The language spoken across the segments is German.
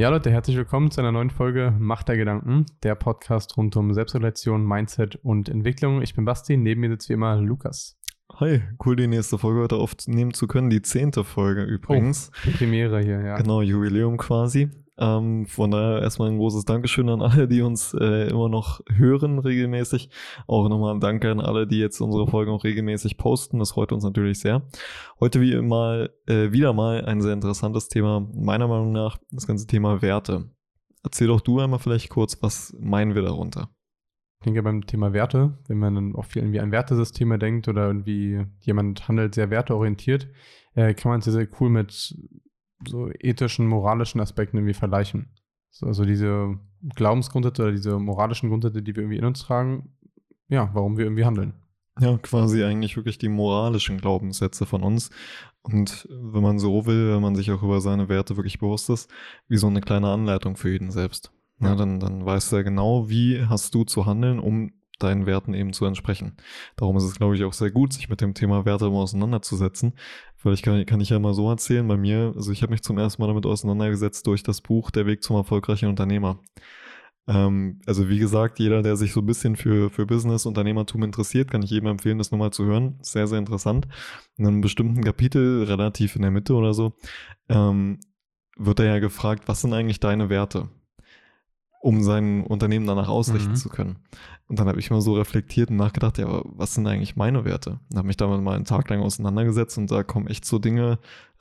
Ja, Leute, herzlich willkommen zu einer neuen Folge Macht der Gedanken, der Podcast rund um Selbstregulation, Mindset und Entwicklung. Ich bin Basti, neben mir sitzt wie immer Lukas. Hi, cool, die nächste Folge heute aufnehmen zu können. Die zehnte Folge übrigens. Oh, Premiere hier, ja. Genau, Jubiläum quasi. Ähm, von daher erstmal ein großes Dankeschön an alle, die uns äh, immer noch hören regelmäßig. Auch nochmal ein Danke an alle, die jetzt unsere Folgen auch regelmäßig posten. Das freut uns natürlich sehr. Heute wie immer äh, wieder mal ein sehr interessantes Thema, meiner Meinung nach, das ganze Thema Werte. Erzähl doch du einmal vielleicht kurz, was meinen wir darunter? Ich denke beim Thema Werte, wenn man dann auch viel irgendwie an Wertesysteme denkt oder irgendwie jemand handelt sehr werteorientiert, äh, kann man es sehr, sehr cool mit so ethischen, moralischen Aspekten irgendwie vergleichen. So, also diese Glaubensgrundsätze oder diese moralischen Grundsätze, die wir irgendwie in uns tragen, ja, warum wir irgendwie handeln. Ja, quasi eigentlich wirklich die moralischen Glaubenssätze von uns. Und wenn man so will, wenn man sich auch über seine Werte wirklich bewusst ist, wie so eine kleine Anleitung für jeden selbst. Ja. Na, dann, dann weißt du ja genau, wie hast du zu handeln, um deinen Werten eben zu entsprechen. Darum ist es, glaube ich, auch sehr gut, sich mit dem Thema Werte immer auseinanderzusetzen. Vielleicht kann, kann ich ja mal so erzählen, bei mir, also ich habe mich zum ersten Mal damit auseinandergesetzt durch das Buch Der Weg zum erfolgreichen Unternehmer. Ähm, also wie gesagt, jeder, der sich so ein bisschen für, für Business, Unternehmertum interessiert, kann ich jedem empfehlen, das nochmal zu hören. Sehr, sehr interessant. In einem bestimmten Kapitel, relativ in der Mitte oder so, ähm, wird er ja gefragt, was sind eigentlich deine Werte? Um sein Unternehmen danach ausrichten mhm. zu können. Und dann habe ich mal so reflektiert und nachgedacht, ja, aber was sind eigentlich meine Werte? Und habe mich damit mal einen Tag lang auseinandergesetzt und da kommen echt so Dinge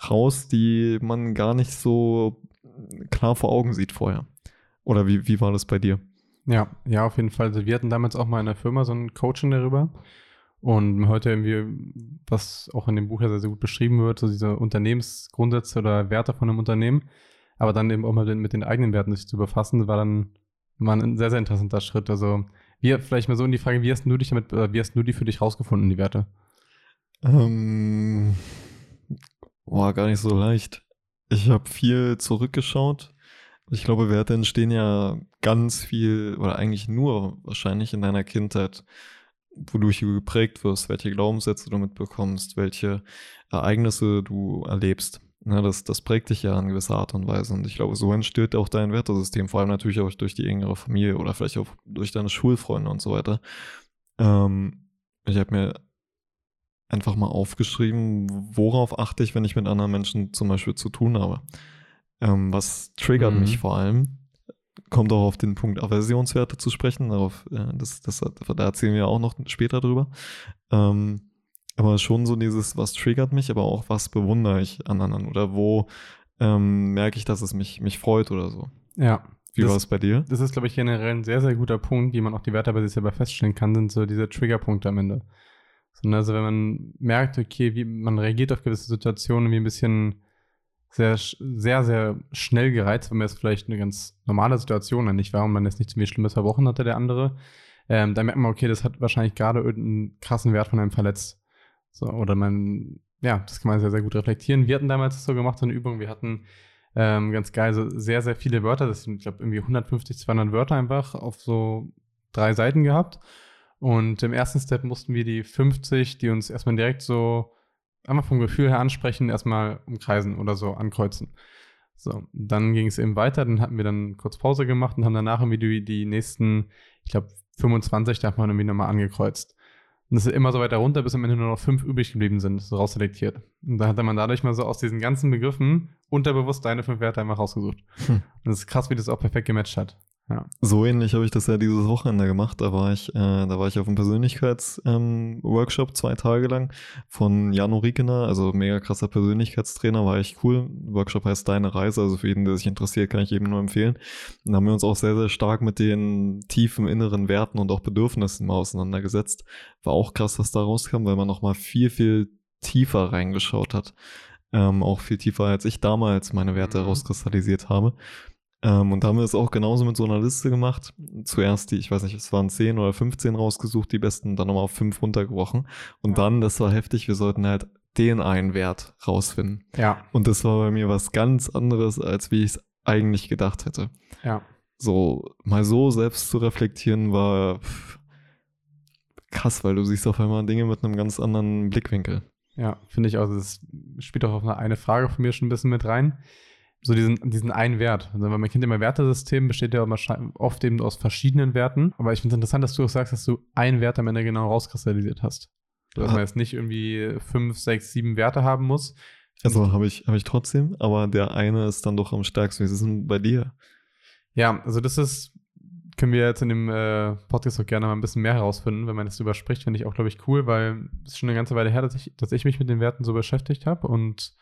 raus, die man gar nicht so klar vor Augen sieht vorher. Oder wie, wie war das bei dir? Ja, ja, auf jeden Fall. Also wir hatten damals auch mal in der Firma so ein Coaching darüber. Und heute irgendwie, was auch in dem Buch ja sehr, sehr gut beschrieben wird, so diese Unternehmensgrundsätze oder Werte von einem Unternehmen aber dann eben auch mal mit den eigenen Werten sich zu befassen, war dann war ein sehr, sehr interessanter Schritt. Also, wie, vielleicht mal so in die Frage, wie hast du dich damit, wie hast du die für dich rausgefunden, die Werte? Ähm, boah, gar nicht so leicht. Ich habe viel zurückgeschaut. Ich glaube, Werte entstehen ja ganz viel oder eigentlich nur wahrscheinlich in deiner Kindheit, wodurch du geprägt wirst, welche Glaubenssätze du mitbekommst, welche Ereignisse du erlebst. Ja, das, das prägt dich ja in gewisser Art und Weise. Und ich glaube, so entsteht auch dein Wertesystem, vor allem natürlich auch durch die engere Familie oder vielleicht auch durch deine Schulfreunde und so weiter. Ähm, ich habe mir einfach mal aufgeschrieben, worauf achte ich, wenn ich mit anderen Menschen zum Beispiel zu tun habe. Ähm, was triggert mhm. mich vor allem? Kommt auch auf den Punkt Aversionswerte zu sprechen. Darauf, äh, das, das, da erzählen wir auch noch später drüber. Ähm, aber schon so dieses, was triggert mich, aber auch was bewundere ich an anderen oder wo ähm, merke ich, dass es mich, mich freut oder so. Ja. Wie war es bei dir? Das ist, glaube ich, generell ein sehr, sehr guter Punkt, wie man auch die Werte bei sich selber feststellen kann, sind so diese Triggerpunkte am Ende. So, ne, also wenn man merkt, okay, wie man reagiert auf gewisse Situationen wie ein bisschen sehr, sehr, sehr schnell gereizt, wenn man jetzt vielleicht eine ganz normale Situation nicht war und man jetzt nicht ziemlich Schlimmes verbrochen hatte, der andere, ähm, dann merkt man, okay, das hat wahrscheinlich gerade irgendeinen krassen Wert von einem verletzt. So, oder man, ja, das kann man sehr, sehr gut reflektieren. Wir hatten damals so gemacht, so eine Übung, wir hatten ähm, ganz geil, so sehr, sehr viele Wörter, das sind, ich glaube, irgendwie 150, 200 Wörter einfach auf so drei Seiten gehabt. Und im ersten Step mussten wir die 50, die uns erstmal direkt so einfach vom Gefühl her ansprechen, erstmal umkreisen oder so ankreuzen. So, dann ging es eben weiter, dann hatten wir dann kurz Pause gemacht und haben danach irgendwie die, die nächsten, ich glaube, 25 davon irgendwie nochmal angekreuzt. Und es ist immer so weiter runter, bis am Ende nur noch fünf übrig geblieben sind, so rausselektiert. Und da hat man dadurch mal so aus diesen ganzen Begriffen unterbewusst deine fünf Werte einfach rausgesucht. Hm. Und es ist krass, wie das auch perfekt gematcht hat. Ja. So ähnlich habe ich das ja dieses Wochenende gemacht. Da war ich, äh, da war ich auf einem Persönlichkeitsworkshop ähm, zwei Tage lang von Jano Riekener, also mega krasser Persönlichkeitstrainer, war echt cool. Workshop heißt Deine Reise, also für jeden, der sich interessiert, kann ich eben nur empfehlen. Und da haben wir uns auch sehr, sehr stark mit den tiefen inneren Werten und auch Bedürfnissen mal auseinandergesetzt. War auch krass, was da rauskam, weil man nochmal viel, viel tiefer reingeschaut hat. Ähm, auch viel tiefer, als ich damals meine Werte mhm. rauskristallisiert habe. Ähm, und da haben wir es auch genauso mit so einer Liste gemacht. Zuerst die, ich weiß nicht, es waren 10 oder 15 rausgesucht, die besten, dann nochmal auf 5 runtergebrochen. Und ja. dann, das war heftig, wir sollten halt den einen Wert rausfinden. Ja. Und das war bei mir was ganz anderes, als wie ich es eigentlich gedacht hätte. Ja. So, mal so selbst zu reflektieren, war pff, krass, weil du siehst auf einmal Dinge mit einem ganz anderen Blickwinkel. Ja, finde ich auch. Das spielt auch auf eine, eine Frage von mir schon ein bisschen mit rein so diesen, diesen einen Wert. Also wenn man kennt immer Wertesystem, besteht ja oft eben aus verschiedenen Werten. Aber ich finde es interessant, dass du auch sagst, dass du einen Wert am Ende genau rauskristallisiert hast. Dass man jetzt nicht irgendwie fünf, sechs, sieben Werte haben muss. Also habe ich, hab ich trotzdem, aber der eine ist dann doch am stärksten. Wie ist es denn bei dir? Ja, also das ist, können wir jetzt in dem äh, Podcast auch gerne mal ein bisschen mehr herausfinden, wenn man das drüber spricht, finde ich auch, glaube ich, cool, weil es ist schon eine ganze Weile her, dass ich, dass ich mich mit den Werten so beschäftigt habe und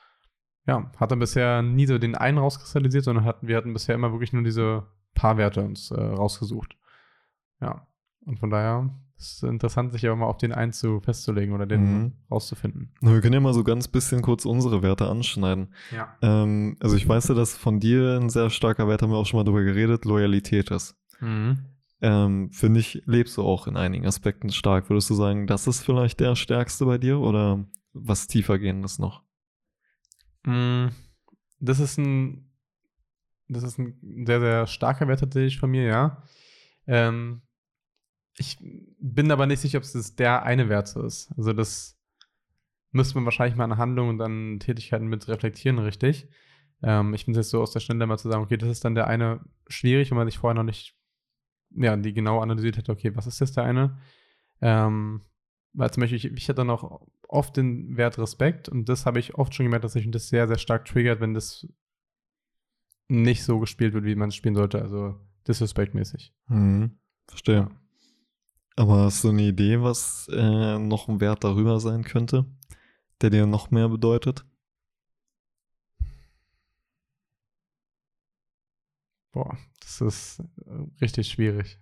ja, hat dann bisher nie so den einen rauskristallisiert, sondern hatten, wir hatten bisher immer wirklich nur diese paar Werte uns äh, rausgesucht. Ja, und von daher ist es interessant, sich aber mal auf den einen zu festzulegen oder den mhm. rauszufinden. Wir können ja mal so ganz bisschen kurz unsere Werte anschneiden. Ja. Ähm, also ich weiß ja, dass von dir ein sehr starker Wert, haben wir auch schon mal drüber geredet, Loyalität ist. Mhm. Ähm, Finde ich, lebst du auch in einigen Aspekten stark. Würdest du sagen, das ist vielleicht der stärkste bei dir oder was tiefer gehendes noch? Mm, das ist ein, das ist ein sehr, sehr starker Wert tatsächlich von mir, ja. Ähm, ich bin aber nicht sicher, ob es der eine Wert so ist. Also das müsste man wahrscheinlich mal an Handlungen und an Tätigkeiten mit reflektieren, richtig. Ähm, ich es jetzt so aus der Stelle mal zu sagen, okay, das ist dann der eine schwierig, wenn man sich vorher noch nicht, ja, die genau analysiert hätte, okay, was ist das der eine? Ähm, weil zum Beispiel, ich, ich hatte dann auch oft den Wert Respekt und das habe ich oft schon gemerkt, dass sich das sehr, sehr stark triggert, wenn das nicht so gespielt wird, wie man es spielen sollte, also disrespektmäßig. Mhm. Verstehe. Ja. Aber hast du eine Idee, was äh, noch ein Wert darüber sein könnte, der dir noch mehr bedeutet? Boah, das ist äh, richtig schwierig.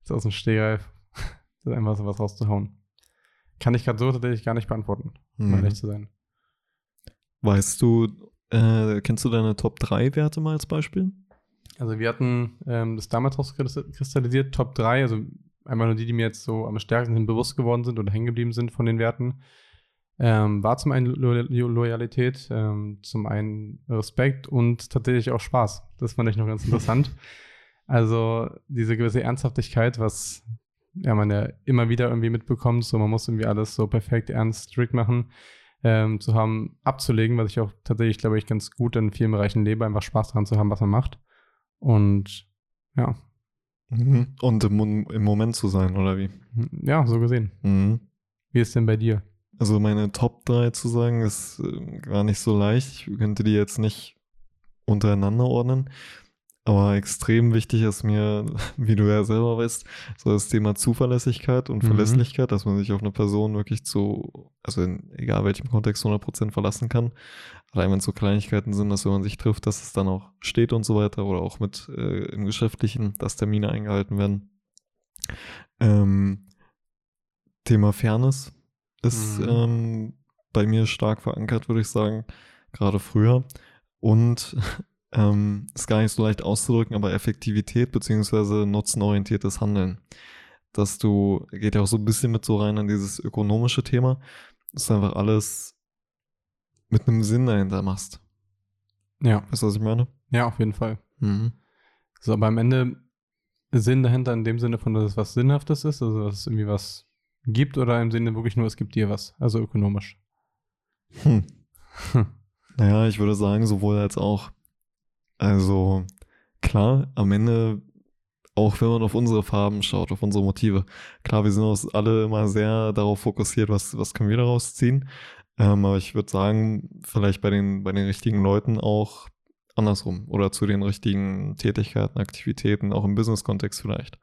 Das ist aus dem Stehgreif. Das ist einfach so was rauszuhauen. Kann ich gerade so tatsächlich gar nicht beantworten, um mhm. ehrlich zu sein. Weißt du, äh, kennst du deine Top 3 Werte mal als Beispiel? Also wir hatten ähm, das damals rauskristallisiert, Top 3, also einmal nur die, die mir jetzt so am stärksten bewusst geworden sind oder hängen geblieben sind von den Werten. Ähm, war zum einen Lo Loyalität, ähm, zum einen Respekt und tatsächlich auch Spaß. Das fand ich noch ganz interessant. Also diese gewisse Ernsthaftigkeit, was ja, man ja immer wieder irgendwie mitbekommt, so man muss irgendwie alles so perfekt, ernst, strikt machen, ähm, zu haben, abzulegen, was ich auch tatsächlich, glaube ich, ganz gut in vielen Bereichen lebe, einfach Spaß daran zu haben, was man macht. Und ja. Mhm. Und im, im, Moment zu sein, oder wie? Ja, so gesehen. Mhm. Wie ist denn bei dir? Also meine Top 3 zu sagen, ist äh, gar nicht so leicht. Ich könnte die jetzt nicht untereinander ordnen. Aber extrem wichtig ist mir, wie du ja selber weißt, so das Thema Zuverlässigkeit und mhm. Verlässlichkeit, dass man sich auf eine Person wirklich zu, also in egal welchem Kontext 100% verlassen kann. Allein wenn es so Kleinigkeiten sind, dass wenn man sich trifft, dass es dann auch steht und so weiter oder auch mit äh, im Geschäftlichen, dass Termine eingehalten werden. Ähm, Thema Fairness ist mhm. ähm, bei mir stark verankert, würde ich sagen, gerade früher. Und ähm, ist gar nicht so leicht auszudrücken, aber Effektivität beziehungsweise nutzenorientiertes Handeln. Dass du, geht ja auch so ein bisschen mit so rein an dieses ökonomische Thema, dass du einfach alles mit einem Sinn dahinter machst. Ja. Weißt du, was ich meine? Ja, auf jeden Fall. Mhm. So, aber am Ende Sinn dahinter in dem Sinne von, dass es was Sinnhaftes ist, also dass es irgendwie was gibt oder im Sinne wirklich nur, es gibt dir was, also ökonomisch. Hm. naja, ich würde sagen, sowohl als auch. Also klar, am Ende, auch wenn man auf unsere Farben schaut, auf unsere Motive, klar, wir sind uns alle immer sehr darauf fokussiert, was, was können wir daraus ziehen. Ähm, aber ich würde sagen, vielleicht bei den, bei den richtigen Leuten auch andersrum oder zu den richtigen Tätigkeiten, Aktivitäten, auch im Business-Kontext vielleicht.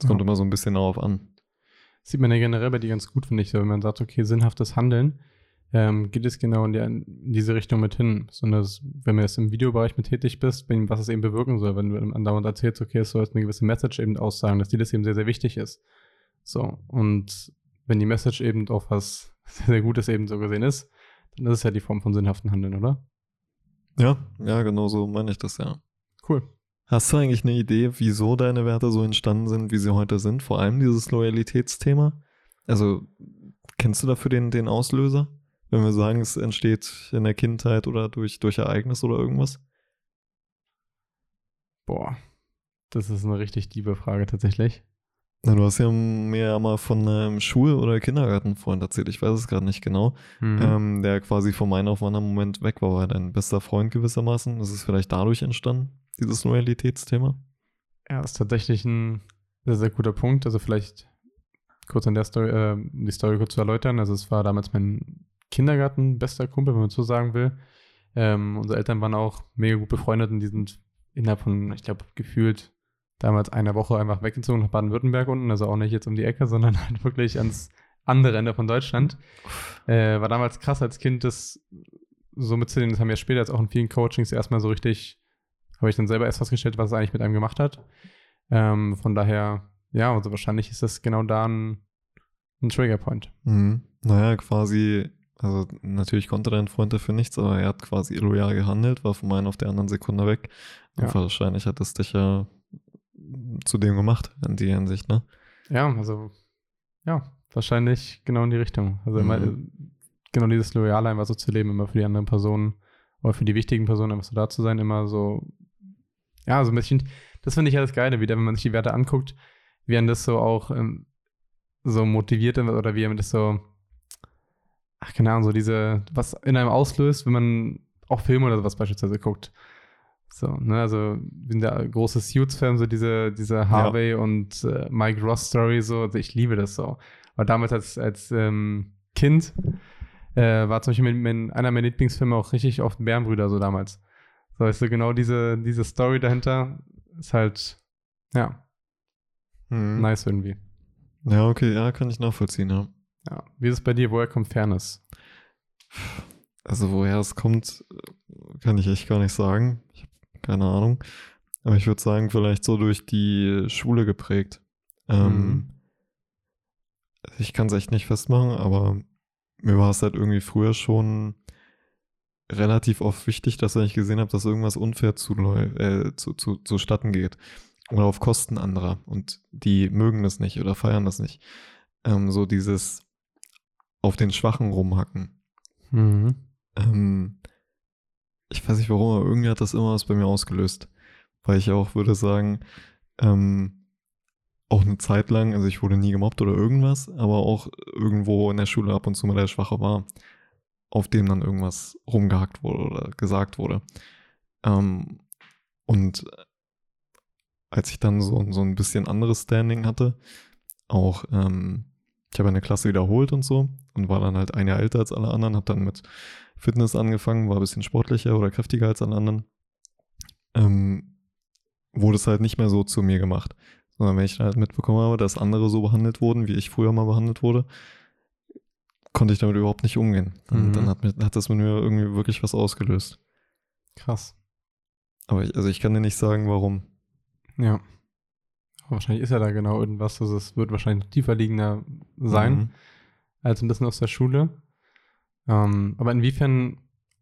Es ja. kommt immer so ein bisschen darauf an. Das sieht man ja generell bei dir ganz gut, finde ich, wenn man sagt, okay, sinnhaftes Handeln ähm, geht es genau in, der, in, diese Richtung mit hin. Sondern wenn du jetzt im Videobereich mit tätig bist, was es eben bewirken soll, wenn du andauernd erzählst, okay, es soll jetzt eine gewisse Message eben aussagen, dass dir das eben sehr, sehr wichtig ist. So, und wenn die Message eben auch was sehr, sehr Gutes eben so gesehen ist, dann ist es ja die Form von sinnhaften Handeln, oder? Ja, ja, genau so meine ich das, ja. Cool. Hast du eigentlich eine Idee, wieso deine Werte so entstanden sind, wie sie heute sind? Vor allem dieses Loyalitätsthema? Also, kennst du dafür den, den Auslöser? Wenn wir sagen, es entsteht in der Kindheit oder durch, durch Ereignis oder irgendwas? Boah, das ist eine richtig diebe Frage tatsächlich. Na, du hast ja mir ja mal von einem Schul- oder Kindergartenfreund erzählt, ich weiß es gerade nicht genau, Mhm. ähm, der quasi vom einen auf anderen Moment weg war, war dein bester Freund gewissermaßen. Ist es vielleicht dadurch entstanden, dieses Loyalitätsthema? Ja, ist tatsächlich ein sehr, sehr guter Punkt. Also vielleicht kurz an der Story, äh, die Story kurz zu erläutern. Also es war damals mein Kindergarten bester Kumpel, wenn man so sagen will. Ähm, unsere Eltern waren auch mega gut befreundet und die sind innerhalb von, ich glaube, gefühlt damals einer Woche einfach weggezogen nach Baden-Württemberg unten. Also auch nicht jetzt um die Ecke, sondern halt wirklich ans andere Ende von Deutschland. Äh, war damals krass als Kind, das so mitzunehmen. Das haben wir später jetzt auch in vielen Coachings erstmal so richtig, habe ich dann selber erst festgestellt, was es eigentlich mit einem gemacht hat. Ähm, von daher, ja, also wahrscheinlich ist das genau da ein, ein Triggerpoint. Mhm. Naja, quasi, also natürlich konnte dein Freund dafür nichts, aber er hat quasi illoyal gehandelt, war von meinen auf der anderen Sekunde weg. Und Ja. wahrscheinlich hat es dich ja zu dem gemacht, in die Hinsicht, ne? Ja, also, ja, wahrscheinlich genau in die Richtung. Also immer Mhm. äh, genau dieses Loyale einfach so zu leben, immer für die anderen Personen oder für die wichtigen Personen einfach so da zu sein, immer so, ja, so ein bisschen, das finde ich ja das Geile wieder, wenn man sich die Werte anguckt, wie einen das so auch ähm, so motiviert oder wie einem das so, ach, keine Ahnung, so diese, was in einem auslöst, wenn man auch Filme oder sowas beispielsweise guckt. So, ne, also sind ja große Suits-Fan, so diese, diese Harvey und äh, Mike Ross-Story, so, also ich liebe das so. Aber damals als, als ähm, Kind äh, war zum Beispiel mein, mein, einer meiner Lieblingsfilme auch richtig oft Bärenbrüder, so damals. So, weißt du, genau diese, diese Story dahinter ist halt, ja, Mhm. nice irgendwie. Ja, okay, ja, kann ich nachvollziehen, ja. Ja. Wie ist es bei dir? Woher kommt Fairness? Also woher es kommt, kann ich echt gar nicht sagen. Ich habe keine Ahnung. Aber ich würde sagen, vielleicht so durch die Schule geprägt. Ähm, Mhm. Ich kann es echt nicht festmachen, aber mir war es halt irgendwie früher schon relativ oft wichtig, dass wenn ich gesehen habe, dass irgendwas unfair zuläu- äh, zu, zu, zustatten geht oder auf Kosten anderer und die mögen das nicht oder feiern das nicht. Ähm, so dieses auf den Schwachen rumhacken. Mhm. Ähm, ich weiß nicht warum, aber irgendwie hat das immer was bei mir ausgelöst. Weil ich auch würde sagen, ähm, auch eine Zeit lang, also ich wurde nie gemobbt oder irgendwas, aber auch irgendwo in der Schule ab und zu mal der Schwache war, auf dem dann irgendwas rumgehackt wurde oder gesagt wurde. Ähm, und als ich dann so, so ein bisschen anderes Standing hatte, auch, ähm, ich habe eine Klasse wiederholt und so und war dann halt ein Jahr älter als alle anderen, habe dann mit Fitness angefangen, war ein bisschen sportlicher oder kräftiger als alle anderen, ähm, wurde es halt nicht mehr so zu mir gemacht. Sondern wenn ich dann halt mitbekommen habe, dass andere so behandelt wurden, wie ich früher mal behandelt wurde, konnte ich damit überhaupt nicht umgehen. Dann, Mhm. dann hat, mir, hat das mit mir irgendwie wirklich was ausgelöst. Krass. Aber ich, also ich kann dir nicht sagen, warum. Ja. Wahrscheinlich ist ja da genau irgendwas, also es wird wahrscheinlich noch tiefer liegender sein. Mhm. als ein bisschen aus der Schule. Ähm, aber inwiefern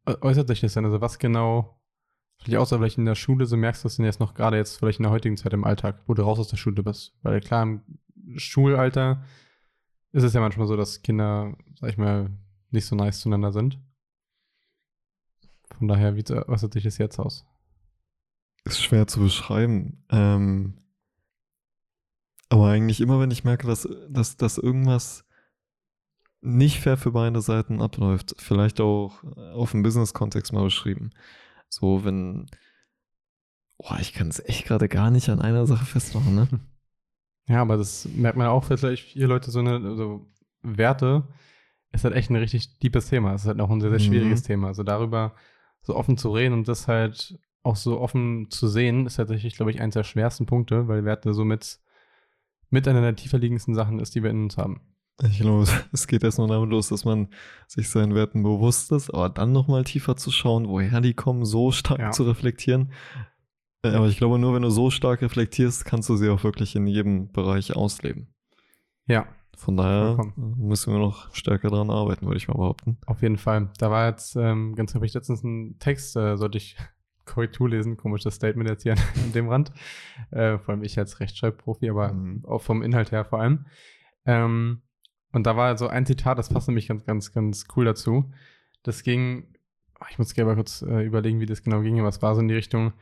äu- äußert sich das denn? Also was genau, vielleicht außer vielleicht in der Schule, so merkst du es denn jetzt noch gerade jetzt vielleicht in der heutigen Zeit im Alltag, wo du raus aus der Schule bist? Weil klar, im Schulalter ist es ja manchmal so, dass Kinder, sag ich mal, nicht so nice zueinander sind. Von daher, wie äußert sich das jetzt aus? Ist schwer zu beschreiben. Ähm, aber eigentlich immer, wenn ich merke, dass, dass, dass irgendwas nicht fair für beide Seiten abläuft, vielleicht auch auf dem Business-Kontext mal beschrieben. So, wenn. Boah, ich kann es echt gerade gar nicht an einer Sache festmachen, ne? Ja, aber das merkt man auch vielleicht hier Leute so eine, also Werte ist halt echt ein richtig deepes Thema. Es ist halt auch ein sehr, sehr Mhm. schwieriges Thema. Also darüber so offen zu reden und das halt auch so offen zu sehen, ist tatsächlich, glaube ich, eines der schwersten Punkte, weil Werte so mit, einer der tiefer liegendsten Sachen ist, die wir in uns haben. Ich glaube, es geht erst nur damit los, dass man sich seinen Werten bewusst ist, aber dann nochmal tiefer zu schauen, woher die kommen, so stark Ja. zu reflektieren. Äh, Aber ich glaube, nur wenn du so stark reflektierst, kannst du sie auch wirklich in jedem Bereich ausleben. Ja, Von daher Vollkommen. müssen wir noch stärker daran arbeiten, würde ich mal behaupten. auf jeden Fall. Da war jetzt ähm, ganz häufig letztens ein Text, äh, sollte ich Korrektur lesen, komisches Statement jetzt hier an dem Rand. Äh, vor allem ich als Rechtschreibprofi, aber Mhm. auch vom Inhalt her vor allem. Ähm, und da war so ein Zitat, das passt nämlich ganz, ganz, ganz cool dazu. Das ging, ah, ich muss gerne mal kurz äh, überlegen, wie das genau ging, aber es war so in die Richtung,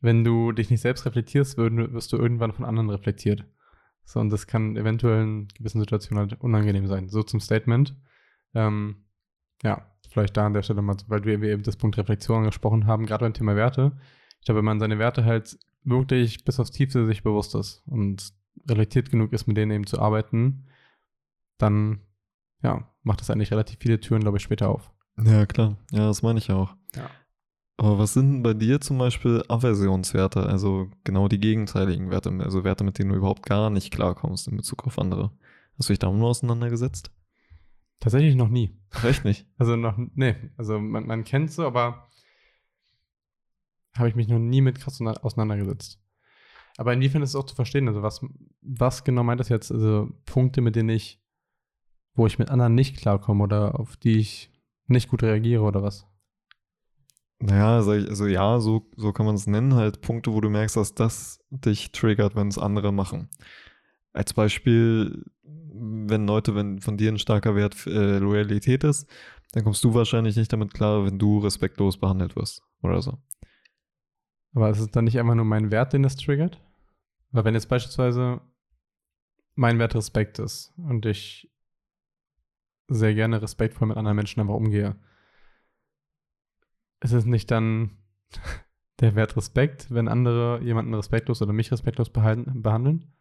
wenn du dich nicht selbst reflektierst, wirst du irgendwann von anderen reflektiert. So, und das kann eventuell in gewissen Situationen halt unangenehm sein. So zum Statement. Ähm, ja, vielleicht da an der Stelle mal, weil wir, eben das Punkt Reflexion angesprochen haben, gerade beim Thema Werte. Ich glaube, wenn man seine Werte halt wirklich bis aufs Tiefste sich bewusst ist und reflektiert genug ist, mit denen eben zu arbeiten, dann ja, macht das eigentlich relativ viele Türen, glaube ich, später auf. Ja, klar. Ja, das meine ich auch. Ja. Aber was sind bei dir zum Beispiel Aversionswerte, also genau die gegenteiligen Werte, also Werte, mit denen du überhaupt gar nicht klarkommst in Bezug auf andere? Hast du dich damit auseinandergesetzt? Tatsächlich noch nie. Echt nicht? Also noch, nee, also man, man kennt so, aber habe ich mich noch nie mit krass auseinandergesetzt. Aber inwiefern ist es auch zu verstehen? Also was, was genau meint das jetzt? Also Punkte, mit denen ich, wo ich mit anderen nicht klarkomme oder auf die ich nicht gut reagiere oder was? Naja, also, also ja, so, so kann man es nennen, halt Punkte, wo du merkst, dass das dich triggert, wenn es andere machen. Als Beispiel, wenn Leute, wenn von dir ein starker Wert äh, Loyalität ist, dann kommst du wahrscheinlich nicht damit klar, wenn du respektlos behandelt wirst oder so. Aber ist es dann nicht einfach nur mein Wert, den das triggert? Weil wenn jetzt beispielsweise mein Wert Respekt ist und ich sehr gerne respektvoll mit anderen Menschen einfach umgehe, ist es nicht dann der Wert Respekt, wenn andere jemanden respektlos oder mich respektlos behandeln?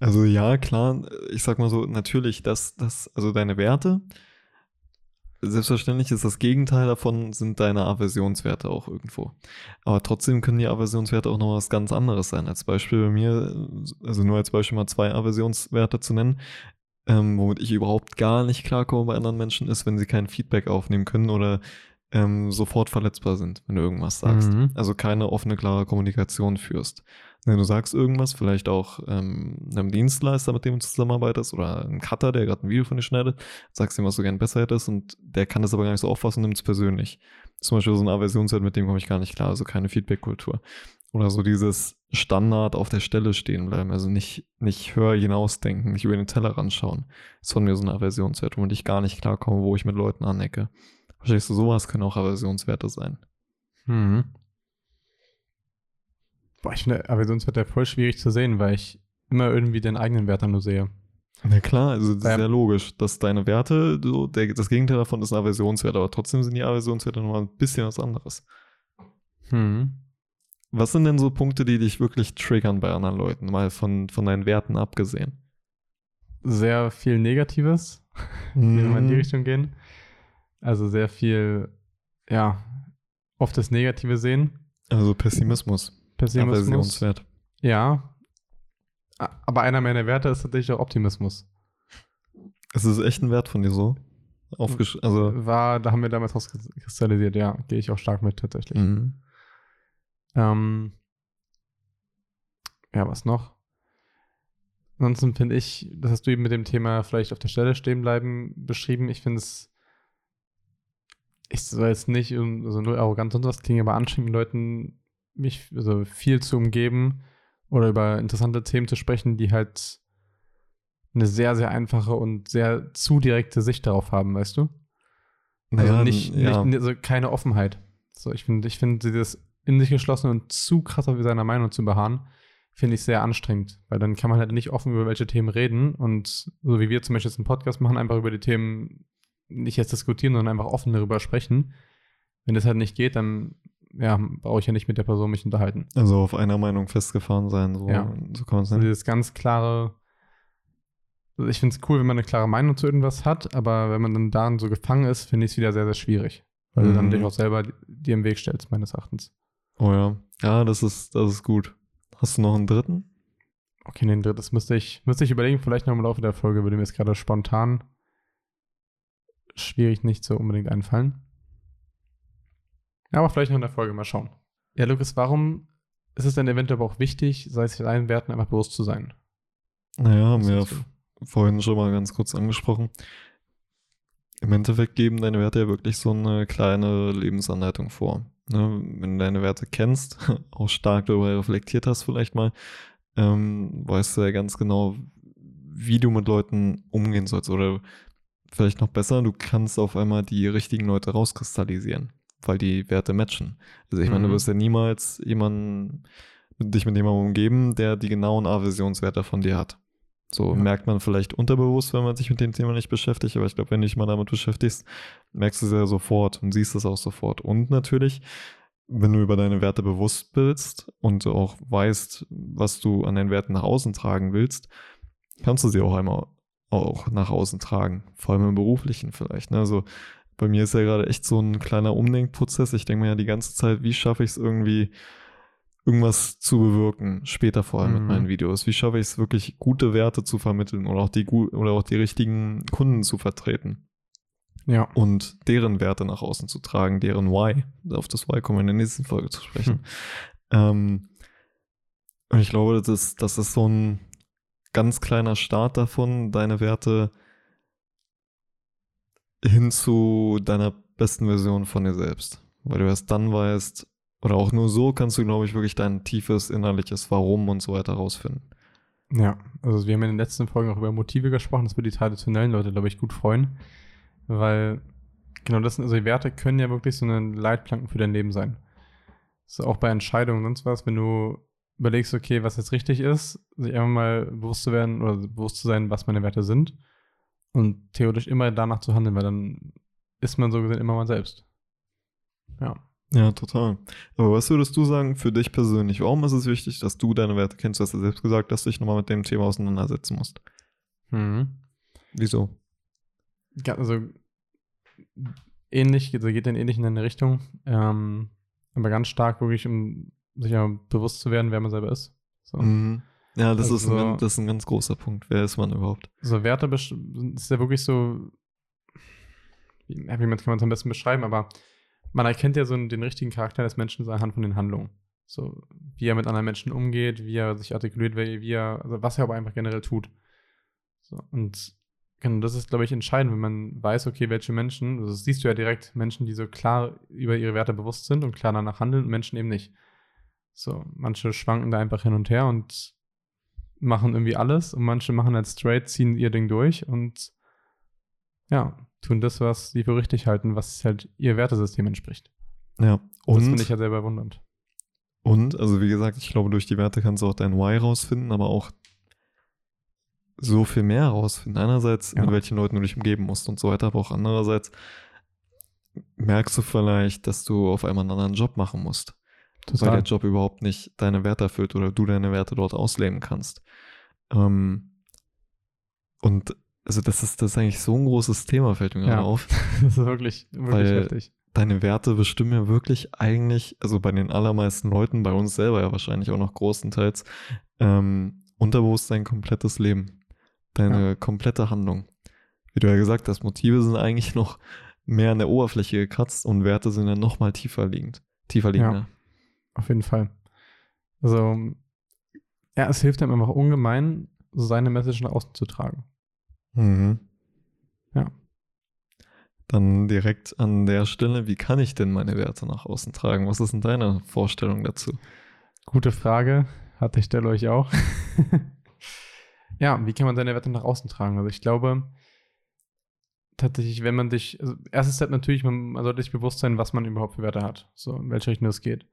Also ja, klar, ich sag mal so, natürlich, dass das, also deine Werte, Selbstverständlich ist das Gegenteil davon, sind deine Aversionswerte auch irgendwo. Aber trotzdem können die Aversionswerte auch noch was ganz anderes sein. Als Beispiel bei mir, also nur als Beispiel mal zwei Aversionswerte zu nennen, ähm, womit ich überhaupt gar nicht klarkomme bei anderen Menschen, ist, wenn sie kein Feedback aufnehmen können oder ähm, sofort verletzbar sind, wenn du irgendwas sagst. Mhm. Also keine offene, klare Kommunikation führst. Wenn du sagst irgendwas, vielleicht auch ähm, einem Dienstleister, mit dem du zusammenarbeitest, oder einem Cutter, der gerade ein Video von dir schneidet, sagst ihm, was du gerne besser hättest und der kann das aber gar nicht so auffassen und nimmt es persönlich. Zum Beispiel so eine Aversionszeit, mit dem komme ich gar nicht klar, also keine Feedback-Kultur. Oder so dieses Standard auf der Stelle stehen bleiben, also nicht, nicht höher hinausdenken, nicht über den Teller ranschauen. Das ist von mir so eine Aversionswert, womit ich gar nicht klarkomme, wo ich mit Leuten anecke. Verstehst du, sowas können auch Aversionswerte sein. Mhm. Boah, ich finde Aversionswerte voll schwierig zu sehen, weil ich immer irgendwie den eigenen Wert dann nur sehe. Na klar, also das ist sehr logisch, dass deine Werte, so, der, das Gegenteil davon ist ein Aversionswert, aber trotzdem sind die Aversionswerte nochmal ein bisschen was anderes. Hm. Was sind denn so Punkte, die dich wirklich triggern bei anderen Leuten, mal von, von deinen Werten abgesehen? Sehr viel Negatives, hm. wenn wir in die Richtung gehen. Also sehr viel, ja, oft das Negative sehen. Also Pessimismus. Pessimismus. Aversionswert. Ja. Aber einer meiner Werte ist tatsächlich auch Optimismus. Es ist echt ein Wert von dir so. Aufgesch also War, da haben wir damals rauskristallisiert, ja, gehe ich auch stark mit tatsächlich. Mhm. Ähm, ja, was noch? Ansonsten finde ich, das hast du eben mit dem Thema vielleicht auf der Stelle stehen bleiben beschrieben. Ich finde es, ich soll jetzt nicht also nur arrogant und was klingen, aber anstrengend Leuten mich also viel zu umgeben oder über interessante Themen zu sprechen, die halt eine sehr, sehr einfache und sehr zu direkte Sicht darauf haben, weißt du? Also ja, nicht, ja. nicht also keine Offenheit. So, ich finde, ich finde dieses in sich geschlossen und zu krass auf seiner Meinung zu beharren, finde ich sehr anstrengend, weil dann kann man halt nicht offen über welche Themen reden und so wie wir zum Beispiel jetzt einen Podcast machen, einfach über die Themen nicht jetzt diskutieren, sondern einfach offen darüber sprechen. Wenn das halt nicht geht, dann ja, brauche ich ja nicht mit der Person mich unterhalten. Also auf einer Meinung festgefahren sein, so, ja. so kann man es nennen. Also dieses ganz klare, also ich finde es cool, wenn man eine klare Meinung zu irgendwas hat, aber wenn man dann darin so gefangen ist, finde ich es wieder sehr, sehr schwierig. Weil mhm. du dann mhm. dich auch selber dir im Weg stellst, meines Erachtens. Oh ja. Ja, das ist, das ist gut. Hast du noch einen dritten? Okay, den dritten müsste ich, müsste ich überlegen, vielleicht noch im Laufe der Folge würde mir jetzt gerade spontan schwierig nicht so unbedingt einfallen. Ja, aber vielleicht noch in der Folge mal schauen. Ja, Lukas, warum ist es denn eventuell aber auch wichtig, sei es deinen Werten einfach bewusst zu sein? Naja, haben wir ja vorhin schon mal ganz kurz angesprochen. Im Endeffekt geben deine Werte ja wirklich so eine kleine Lebensanleitung vor. Ne? Wenn du deine Werte kennst, auch stark darüber reflektiert hast vielleicht mal, ähm, weißt du ja ganz genau, wie du mit Leuten umgehen sollst. Oder vielleicht noch besser, du kannst auf einmal die richtigen Leute rauskristallisieren weil die Werte matchen. Also ich mhm. meine, du mhm. wirst ja niemals jemanden dich mit jemandem umgeben, der die genauen Aversionswerte von dir hat. So Ja. merkt man vielleicht unterbewusst, wenn man sich mit dem Thema nicht beschäftigt, aber ich glaube, wenn du dich mal damit beschäftigst, merkst du es ja sofort und siehst es auch sofort. Und natürlich, wenn du über deine Werte bewusst bist und auch weißt, was du an den Werten nach außen tragen willst, kannst du sie auch einmal auch nach außen tragen. Vor allem im beruflichen vielleicht. Ne? Also bei mir ist ja gerade echt so ein kleiner Umdenkprozess. Ich denke mir ja die ganze Zeit, wie schaffe ich es irgendwie, irgendwas zu bewirken, später vor allem mit Mhm. meinen Videos. Wie schaffe ich es wirklich, gute Werte zu vermitteln oder auch die oder auch die richtigen Kunden zu vertreten Ja. und deren Werte nach außen zu tragen, deren Why. Auf das Why kommen wir in der nächsten Folge zu sprechen. Ähm, und ich glaube, das ist, das ist so ein ganz kleiner Start davon, deine Werte hin zu deiner besten Version von dir selbst. Weil du erst dann weißt, oder auch nur so kannst du, glaube ich, wirklich dein tiefes innerliches Warum und so weiter rausfinden. Ja, also wir haben in den letzten Folgen auch über Motive gesprochen, das würde die traditionellen Leute, glaube ich, gut freuen. Weil genau das sind, also die Werte können ja wirklich so eine Leitplanken für dein Leben sein. So auch bei Entscheidungen und sonst was, wenn du überlegst, okay, was jetzt richtig ist, sich einfach mal bewusst zu werden oder bewusst zu sein, was meine Werte sind und theoretisch immer danach zu handeln, weil dann ist man so gesehen immer man selbst. Ja. Ja, total. Aber was würdest du sagen für dich persönlich? Warum ist es wichtig, dass du deine Werte kennst? Du hast ja selbst gesagt, dass du dich nochmal mit dem Thema auseinandersetzen musst. Mhm. Wieso? Ja, also ähnlich, also geht in ähnlich in eine Richtung, ähm, aber ganz stark wirklich, um sich ja bewusst zu werden, wer man selber ist. So, Mhm. Ja, das, ist ein, Also- das ist ein ganz großer Punkt. Wer ist man überhaupt? so Werte ist ja wirklich so, wie, wie man kann man es am besten beschreiben, aber man erkennt ja so den richtigen Charakter des Menschen anhand von den Handlungen. So, wie er mit anderen Menschen umgeht, wie er sich artikuliert, wie wie er, also was er aber einfach generell tut. So, und genau, das ist, glaube ich, entscheidend, wenn man weiß, okay, welche Menschen, also das siehst du ja direkt, Menschen, die so klar über ihre Werte bewusst sind und klar danach handeln und Menschen eben nicht. So, manche schwanken da einfach hin und her und machen irgendwie alles und manche machen halt straight, ziehen ihr Ding durch und ja, tun das, was sie für richtig halten, was halt ihr Wertesystem entspricht. Ja. Und das finde ich ja sehr bewundernd. und, also wie gesagt, ich glaube, durch die Werte kannst du auch dein Why rausfinden, aber auch so viel mehr rausfinden. Einerseits, Ja. mit welchen Leuten du dich umgeben musst und so weiter, aber auch andererseits merkst du vielleicht, dass du auf einmal einen anderen Job machen musst. Weil Total. der Job überhaupt nicht deine Werte erfüllt oder du deine Werte dort ausleben kannst. Ähm, und also das ist, das ist eigentlich so ein großes Thema, fällt mir gerade Ja. auf. Das ist wirklich, wirklich Weil- heftig. Deine Werte bestimmen ja wirklich eigentlich, also bei den allermeisten Leuten, bei uns selber ja wahrscheinlich auch noch großenteils, ähm, unterbewusst dein komplettes Leben. Deine komplette Handlung. Wie du ja gesagt hast, Motive sind eigentlich noch mehr an der Oberfläche gekratzt und Werte sind ja noch mal tiefer liegend. Tiefer liegender. Auf jeden Fall. Also, ja, es hilft einem einfach ungemein, seine Message nach außen zu tragen. Mhm. Ja. Dann direkt an der Stelle, wie kann ich denn meine Werte nach außen tragen? Was ist denn deine Vorstellung dazu? Gute Frage. Hatte ich stelle euch auch. ja, wie kann man seine Werte nach außen tragen? Also ich glaube, tatsächlich, wenn man sich, also erstes Step natürlich, man, man sollte sich bewusst sein, was man überhaupt für Werte hat, so in welche Richtung das geht.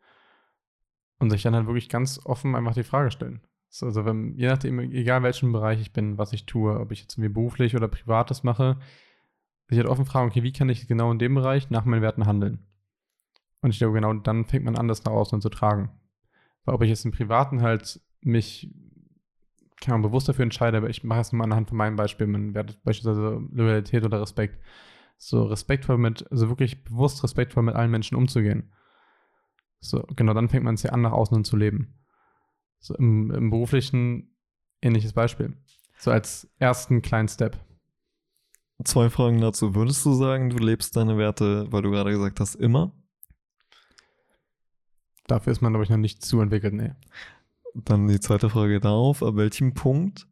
Und sich dann halt wirklich ganz offen einfach die Frage stellen. So, also wenn, je nachdem, egal welchen Bereich ich bin, was ich tue, ob ich jetzt irgendwie beruflich oder privates mache, sich halt offen fragen, okay, wie kann ich genau in dem Bereich nach meinen Werten handeln? Und ich glaube, genau dann fängt man an, das nach außen zu tragen. Weil ob ich jetzt im Privaten halt mich kann man bewusst dafür entscheide, aber ich mache es mal anhand von meinem Beispiel, man wertet beispielsweise Loyalität oder Respekt. So respektvoll mit, also wirklich bewusst respektvoll mit allen Menschen umzugehen. So, genau, dann fängt man es ja an, nach außen hin zu leben. So im, im beruflichen ähnliches Beispiel. So als ersten kleinen Step. Zwei Fragen dazu. Würdest du sagen, du lebst deine Werte, weil du gerade gesagt hast, immer? Dafür ist man, glaube ich, noch nicht zu entwickelt, nee. Dann die zweite Frage darauf, ab welchem Punkt,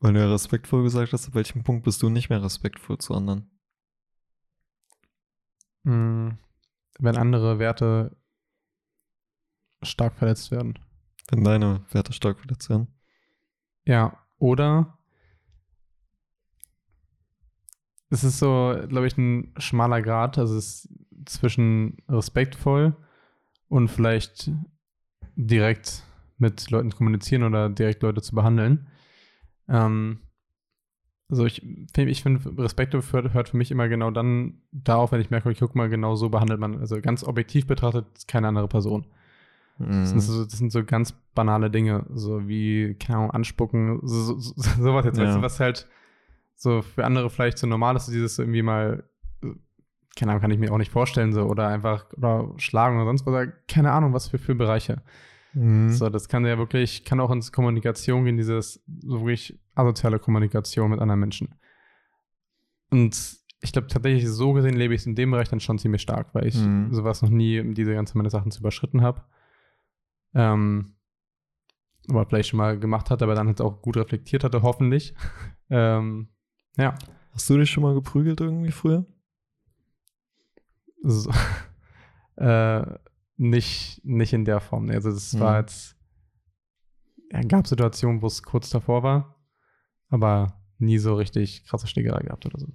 weil du ja respektvoll gesagt hast, ab welchem Punkt bist du nicht mehr respektvoll zu anderen? Mm, Wenn andere Werte stark verletzt werden. Wenn deine Werte stark verletzt werden? Ja, oder es ist so, glaube ich, ein schmaler Grad, also es ist zwischen respektvoll und vielleicht direkt mit Leuten kommunizieren oder direkt Leute zu behandeln. Ähm, also ich, ich finde, Respekt hört, hört für mich immer genau dann darauf, wenn ich merke, ich guck mal, genau so behandelt man, also ganz objektiv betrachtet, keine andere Person. Mhm. Das, sind so, das, sind so, ganz banale Dinge, so wie, keine Ahnung, anspucken, so, so, sowas jetzt, ja. weißt du, was halt so für andere vielleicht so normal ist, dieses irgendwie mal, keine Ahnung, kann ich mir auch nicht vorstellen, so, oder einfach, oder schlagen oder sonst was, keine Ahnung, was für, für Bereiche. Mhm. So, das kann ja wirklich, kann auch ins Kommunikation gehen, dieses so wirklich asoziale Kommunikation mit anderen Menschen. Und ich glaube tatsächlich, so gesehen lebe ich es in dem Bereich dann schon ziemlich stark, weil ich mhm. sowas noch nie, diese ganzen meine Sachen zu überschritten habe. Ähm, aber vielleicht schon mal gemacht hatte, aber dann halt auch gut reflektiert hatte, hoffentlich. ähm, ja. Hast du dich schon mal geprügelt irgendwie früher? So, äh, nicht, nicht in der Form. Also das mhm. war jetzt, ja, gab Situationen, wo es kurz davor war, aber nie so richtig krasse Schlägerei gehabt oder so.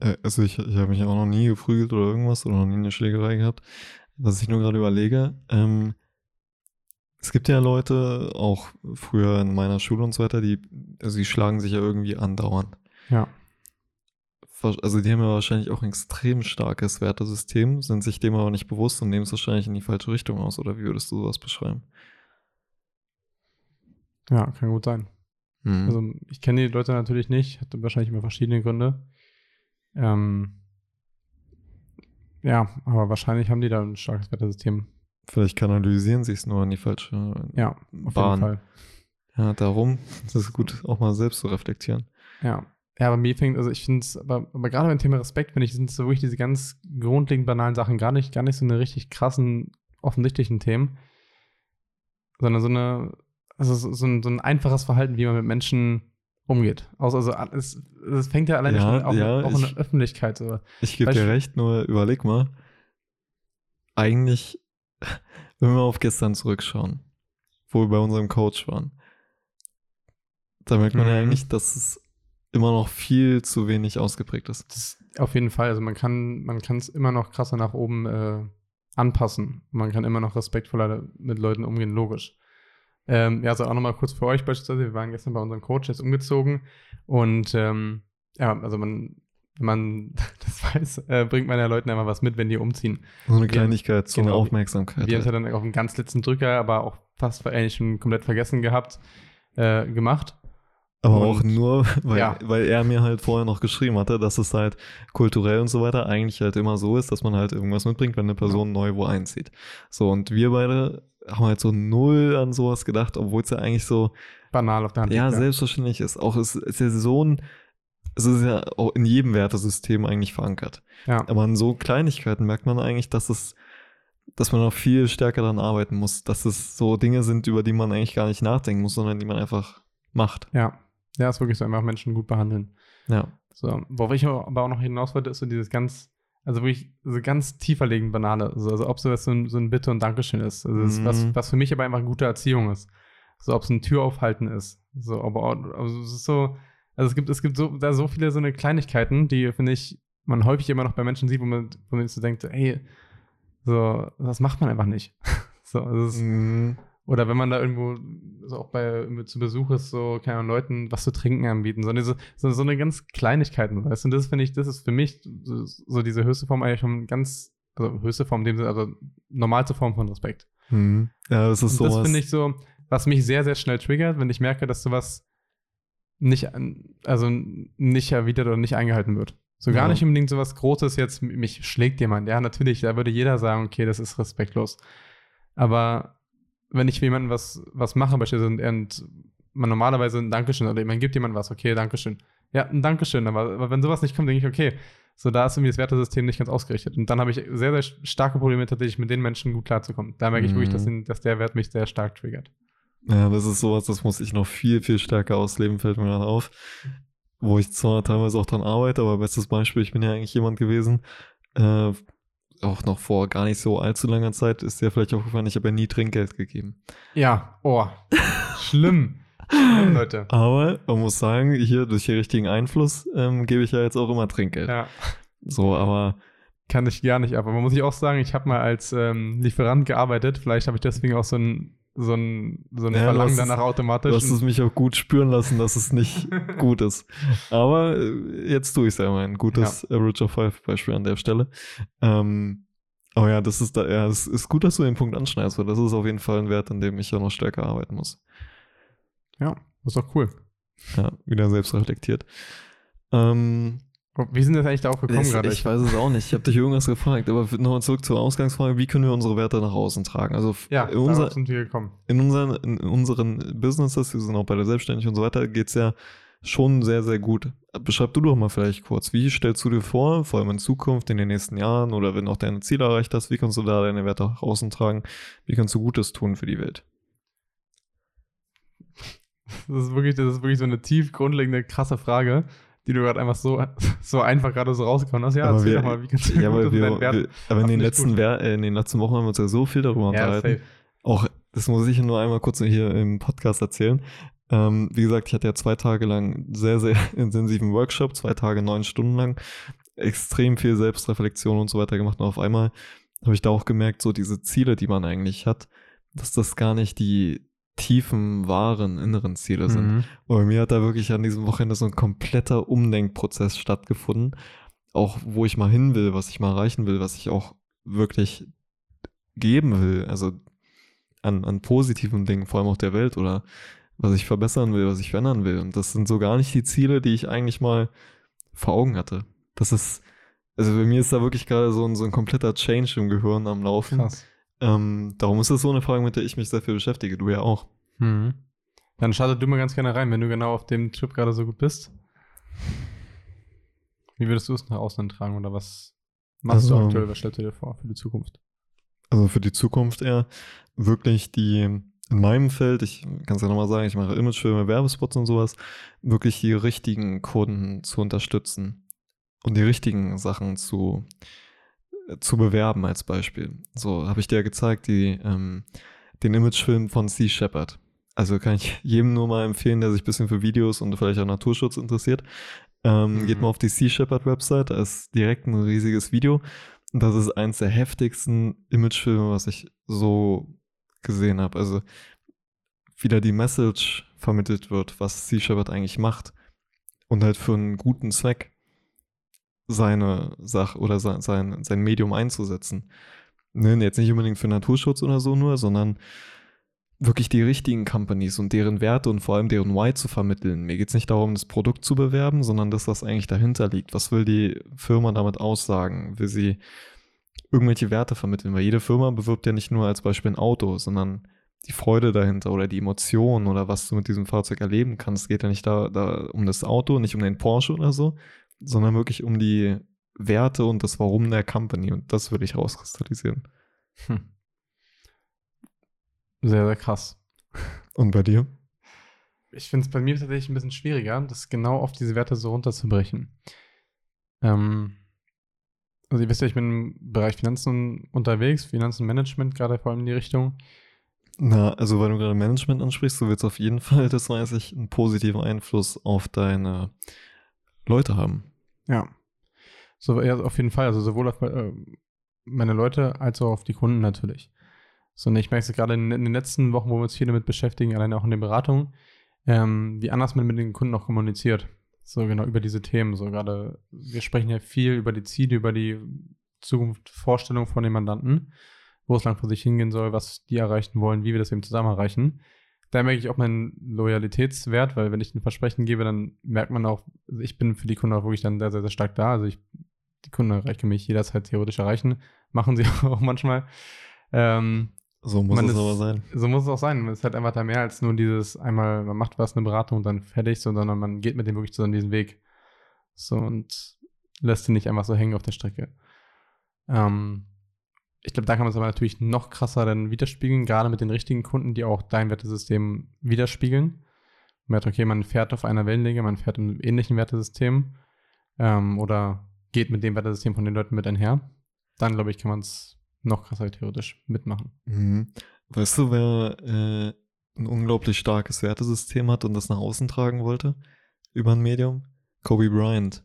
Äh, also ich, ich habe mich auch noch nie geprügelt oder irgendwas oder noch nie eine Schlägerei gehabt. Was ich nur gerade überlege, ähm, es gibt ja Leute, auch früher in meiner Schule und so weiter, die, also die schlagen sich ja irgendwie andauernd. Ja also die haben ja wahrscheinlich auch ein extrem starkes Wertesystem, sind sich dem aber nicht bewusst und nehmen es wahrscheinlich in die falsche Richtung aus. Oder wie würdest du sowas beschreiben? Ja, kann gut sein. Mhm. Also ich kenne die Leute natürlich nicht, hatte wahrscheinlich immer verschiedene Gründe. Ähm, ja, aber wahrscheinlich haben die da ein starkes Wertesystem. Vielleicht kanalisieren sie es nur in die falsche ja, auf Bahn. Jeden Fall. Ja, darum ist es gut, auch mal selbst zu reflektieren. Ja, ja, aber mir fängt, also ich finde es, aber, aber gerade beim Thema Respekt, finde ich, sind so wirklich diese ganz grundlegend banalen Sachen gar nicht, gar nicht so eine richtig krassen, offensichtlichen Themen, sondern so eine, also so ein, so ein einfaches Verhalten, wie man mit Menschen umgeht. Also, also es, es fängt ja alleine ja, schon auch, ja, auch ich, in der Öffentlichkeit. So. Ich gebe dir recht, nur überleg mal, eigentlich, wenn wir auf gestern zurückschauen, wo wir bei unserem Coach waren, da merkt man mhm. ja eigentlich, dass es immer noch viel zu wenig ausgeprägt ist. Das auf jeden Fall. Also man kann man es immer noch krasser nach oben äh, anpassen. Man kann immer noch respektvoller mit Leuten umgehen, logisch. Ähm, ja, also auch nochmal kurz für euch beispielsweise. Wir waren gestern bei unserem Coach, der ist umgezogen und ähm, ja, also man, wenn man das weiß, äh, bringt man ja Leuten immer was mit, wenn die umziehen. So eine Kleinigkeit zur genau, Aufmerksamkeit. Wir haben es ja dann auf einen ganz letzten Drücker, aber auch fast eigentlich schon komplett vergessen gehabt, äh, gemacht. Aber und, auch nur, weil, ja. weil er mir halt vorher noch geschrieben hatte, dass es halt kulturell und so weiter eigentlich halt immer so ist, dass man halt irgendwas mitbringt, wenn eine Person ja. neu wo einzieht. So, und wir beide haben halt so null an sowas gedacht, obwohl es ja eigentlich so banal auf der Hand Ja, liegt, ja. selbstverständlich ist. Auch es ist ja so ein, es ist ja auch in jedem Wertesystem eigentlich verankert. Ja. Aber an so Kleinigkeiten merkt man eigentlich, dass es, dass man noch viel stärker daran arbeiten muss, dass es so Dinge sind, über die man eigentlich gar nicht nachdenken muss, sondern die man einfach macht. Ja, ja, ist wirklich so, einfach Menschen gut behandeln. Ja. So, worauf ich aber auch noch hinaus wollte, ist so dieses ganz, also wirklich so ganz tieferlegend Banale. Also, also ob so das so ein, so ein Bitte und Dankeschön ist. Also mhm. was, was für mich aber einfach gute Erziehung ist. So, ob es ein Tür aufhalten ist. So, aber also es ist so, also es gibt, es gibt so, da so viele so eine Kleinigkeiten, die, finde ich, man häufig immer noch bei Menschen sieht, wo man, wo man so denkt, ey, so, das macht man einfach nicht. so, ist, mhm. Oder wenn man da irgendwo so auch bei zu Besuch ist, so keine Ahnung, Leuten was zu trinken anbieten, so, diese, so, so eine ganz Kleinigkeiten, weißt du? Und das finde ich, das ist für mich so, so, diese höchste Form eigentlich schon ganz, also höchste Form, dem also normalste Form von Respekt. Mhm. Ja, das ist so. Das finde ich so, was mich sehr, sehr schnell triggert, wenn ich merke, dass sowas nicht, also nicht erwidert oder nicht eingehalten wird. So gar ja. nicht unbedingt sowas Großes jetzt, mich schlägt jemand. Ja, natürlich, da würde jeder sagen, okay, das ist respektlos. Aber wenn ich für jemanden was, was mache, beispielsweise, und, man normalerweise ein Dankeschön oder man gibt jemandem was, okay, Dankeschön. Ja, ein Dankeschön, aber, aber wenn sowas nicht kommt, denke ich, okay, so da ist irgendwie das Wertesystem nicht ganz ausgerichtet. Und dann habe ich sehr, sehr starke Probleme tatsächlich mit den Menschen gut klarzukommen. Da merke ich mhm. wirklich, dass, dass der Wert mich sehr stark triggert. Ja, das ist sowas, das muss ich noch viel, viel stärker ausleben, fällt mir dann auf. Wo ich zwar teilweise auch dran arbeite, aber bestes Beispiel, ich bin ja eigentlich jemand gewesen, äh, auch noch vor gar nicht so allzu langer Zeit ist dir vielleicht aufgefallen, ich habe ja nie Trinkgeld gegeben. Ja, oh, schlimm. schlimm. Leute. Aber man muss sagen, hier durch den richtigen Einfluss ähm, gebe ich ja jetzt auch immer Trinkgeld. Ja. So, aber. Kann ich gar nicht ab. Aber man muss ich auch sagen, ich habe mal als ähm, Lieferant gearbeitet. Vielleicht habe ich deswegen auch so ein, so ein, so ein Ja, Verlangen du hast danach Du automatisch. hast es mich auch gut spüren lassen, dass es nicht gut ist. Aber äh, jetzt tue ich es ja mal. Ein gutes Average of Five Beispiel an der Stelle. Ähm, aber ja, das ist da, ja, es ist gut, dass du den Punkt anschneidest, weil das ist auf jeden Fall ein Wert, an dem ich ja noch stärker arbeiten muss. ja, das ist doch cool. Ja, wieder selbst reflektiert. Ähm, Wie sind wir jetzt eigentlich darauf gekommen ich, gerade? ich weiß es auch nicht. Ich habe dich irgendwas gefragt, aber nochmal zurück zur Ausgangsfrage, wie können wir unsere Werte nach außen tragen? Also ja, in, unser, sind wir gekommen. in, unseren, in unseren Businesses, wir sind auch bei der Selbstständigkeit und so weiter, geht es ja schon sehr, sehr gut. Beschreib du doch mal vielleicht kurz, wie stellst du dir vor, vor allem in Zukunft, in den nächsten Jahren oder wenn auch deine Ziele erreicht hast, wie kannst du da deine Werte nach außen tragen? Wie kannst du Gutes tun für die Welt? Das ist wirklich, das ist wirklich so eine tief grundlegende, krasse Frage, die du gerade einfach so, so einfach gerade so rausgekommen hast. Ja, Aber erzähl wir- doch mal, wie kannst du Ja, aber, wir, wir, aber in, den letzten. Wer- äh, in den letzten Wochen haben wir uns ja so viel darüber unterhalten. Auch, das muss ich nur einmal kurz hier im Podcast erzählen. Ähm, wie gesagt, ich hatte ja zwei Tage lang sehr, sehr intensiven Workshop, zwei Tage, neun Stunden lang, extrem viel Selbstreflexion und so weiter gemacht. Und auf einmal habe ich da auch gemerkt, so diese Ziele, die man eigentlich hat, dass das gar nicht die tiefen, wahren, inneren Ziele sind. Mhm. Und bei mir hat da wirklich an diesem Wochenende so ein kompletter Umdenkprozess stattgefunden. Auch wo ich mal hin will, was ich mal erreichen will, was ich auch wirklich geben will. Also an, an positiven Dingen, vor allem auch der Welt oder was ich verbessern will, was ich verändern will. Und das sind so gar nicht die Ziele, die ich eigentlich mal vor Augen hatte. Das ist, also bei mir ist da wirklich gerade so ein, so ein kompletter Change im Gehirn am Laufen. Krass. Ähm, darum ist das so eine Frage, mit der ich mich sehr viel beschäftige. Du ja auch. Mhm. Dann startet du mal ganz gerne rein, wenn du genau auf dem Trip gerade so gut bist. Wie würdest du es nach außen tragen oder was machst du Also- aktuell? Was stellst du dir vor für die Zukunft? Also für die Zukunft eher wirklich die, in meinem Feld, ich kann es ja nochmal sagen, ich mache Imagefilme, Werbespots und sowas, wirklich die richtigen Kunden zu unterstützen und die richtigen Sachen zu, zu bewerben als Beispiel. So habe ich dir ja gezeigt, die, ähm, den Imagefilm von Sea Shepherd. Also kann ich jedem nur mal empfehlen, der sich ein bisschen für Videos und vielleicht auch Naturschutz interessiert. Ähm, Mhm. Geht mal auf die Sea Shepherd Website, da ist direkt ein riesiges Video. Das ist eins der heftigsten Imagefilme, was ich so gesehen habe. Also wieder die Message vermittelt wird, was Sea Shepherd eigentlich macht. Und halt für einen guten Zweck seine Sache oder sein, sein, sein Medium einzusetzen. Ne, jetzt nicht unbedingt für Naturschutz oder so nur, sondern wirklich die richtigen Companies und deren Werte und vor allem deren Why zu vermitteln. Mir geht es nicht darum, das Produkt zu bewerben, sondern das, was eigentlich dahinter liegt. Was will die Firma damit aussagen? Will sie irgendwelche Werte vermitteln? Weil jede Firma bewirbt ja nicht nur als Beispiel ein Auto, sondern die Freude dahinter oder die Emotionen oder was du mit diesem Fahrzeug erleben kannst. Es geht ja nicht da, da um das Auto, nicht um den Porsche oder so, sondern wirklich um die Werte und das Warum der Company. Und das würde ich rauskristallisieren. Hm. Sehr, sehr krass. Und bei dir? Ich finde es bei mir tatsächlich ein bisschen schwieriger, das genau auf diese Werte so runterzubrechen. Ähm, also ihr wisst ja, ich bin im Bereich Finanzen unterwegs, Finanzenmanagement gerade vor allem in die Richtung. Na, also weil du gerade Management ansprichst, du willst auf jeden Fall, das weiß ich, einen positiven Einfluss auf deine Leute haben. Ja. So, ja, auf jeden Fall. Also sowohl auf äh, meine Leute als auch auf die Kunden natürlich. So, ich merke es gerade in, in den letzten Wochen, wo wir uns viel damit beschäftigen, alleine auch in den Beratungen, ähm, wie anders man mit den Kunden auch kommuniziert. So genau über diese Themen. So gerade, wir sprechen ja viel über die Ziele, über die Zukunft, Vorstellung von den Mandanten, wo es langfristig hingehen soll, was die erreichen wollen, wie wir das eben zusammen erreichen. Da merke ich auch meinen Loyalitätswert, weil wenn ich ein Versprechen gebe, dann merkt man auch, also ich bin für die Kunden auch wirklich dann sehr, sehr, sehr stark da. Also ich, die Kunden erreichen mich jederzeit theoretisch erreichen. Machen sie auch manchmal. Ähm, So muss es ist- aber sein. so muss es auch sein. Es ist halt einfach da mehr als nur dieses einmal, man macht was, eine Beratung und dann fertig, so, sondern man geht mit dem wirklich zusammen diesen Weg. So und lässt ihn nicht einfach so hängen auf der Strecke. Ähm, ich glaube, da kann man es aber natürlich noch krasser dann widerspiegeln, gerade mit den richtigen Kunden, die auch dein Wertesystem widerspiegeln. Man merkt, okay, man fährt auf einer Wellenlänge, man fährt im ähnlichen Wertesystem ähm, oder geht mit dem Wertesystem von den Leuten mit einher. Dann, glaube ich, kann man es noch krasser theoretisch mitmachen. Mhm. Weißt du, wer äh, ein unglaublich starkes Wertesystem hat und das nach außen tragen wollte? Über ein Medium? Kobe Bryant.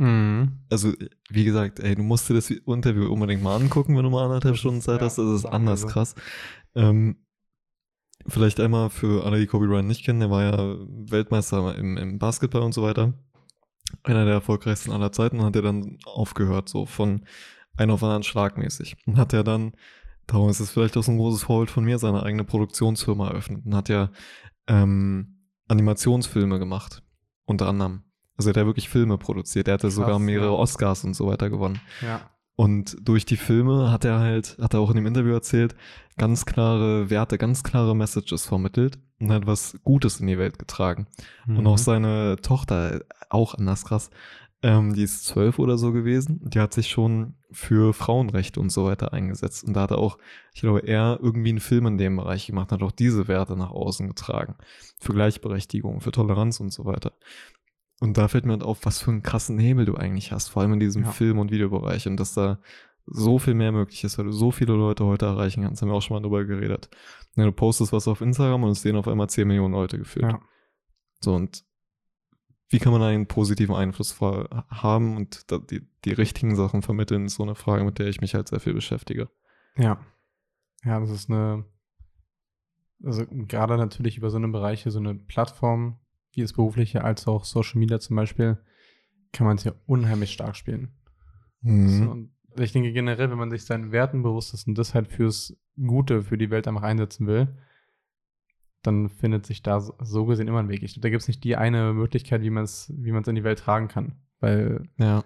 Mhm. Also, wie gesagt, ey, du musst dir das Interview unbedingt mal angucken, wenn du mal anderthalb Stunden Zeit ja, hast. Das ist anders so. krass. Ähm, Vielleicht einmal für alle, die Kobe Bryant nicht kennen, der war ja Weltmeister im, im Basketball und so weiter. Einer der erfolgreichsten aller Zeiten und hat er dann aufgehört, so von einem auf anderen schlagmäßig. Und hat er dann, darum ist es vielleicht auch so ein großes Vorbild von mir, seine eigene Produktionsfirma eröffnet und hat ja ähm, Animationsfilme gemacht, unter anderem. Also der hat wirklich Filme produziert. Der hatte Krass, sogar mehrere ja. Oscars und so weiter gewonnen. Ja. Und durch die Filme hat er halt, hat er auch in dem Interview erzählt, ganz klare Werte, ganz klare Messages vermittelt und hat was Gutes in die Welt getragen. Mhm. Und auch seine Tochter, auch anders krass, ähm, die ist zwölf oder so gewesen, die hat sich schon für Frauenrechte und so weiter eingesetzt. Und da hat er auch, ich glaube, er irgendwie einen Film in dem Bereich gemacht, hat auch diese Werte nach außen getragen. Für Gleichberechtigung, für Toleranz und so weiter. Und da fällt mir halt auf, was für einen krassen Hebel du eigentlich hast, vor allem in diesem ja. Film- und Videobereich und dass da so viel mehr möglich ist, weil du so viele Leute heute erreichen kannst. Haben wir auch schon mal drüber geredet. Ja, du postest was auf Instagram und es sehen auf einmal 10 Millionen Leute gefühlt. Ja. So, und wie kann man einen positiven Einfluss haben und die, die richtigen Sachen vermitteln, ist so eine Frage, mit der ich mich halt sehr viel beschäftige. Ja. Ja, das ist eine, also gerade natürlich über so eine Bereiche, so eine Plattform, wie das Berufliche als auch Social Media zum Beispiel, kann man es ja unheimlich stark spielen. Mhm. So, und ich denke generell, wenn man sich seinen Werten bewusst ist und das halt fürs Gute, für die Welt einfach einsetzen will, dann findet sich da so gesehen immer ein Weg. Ich, da gibt es nicht die eine Möglichkeit, wie man es wie in die Welt tragen kann. Weil ja.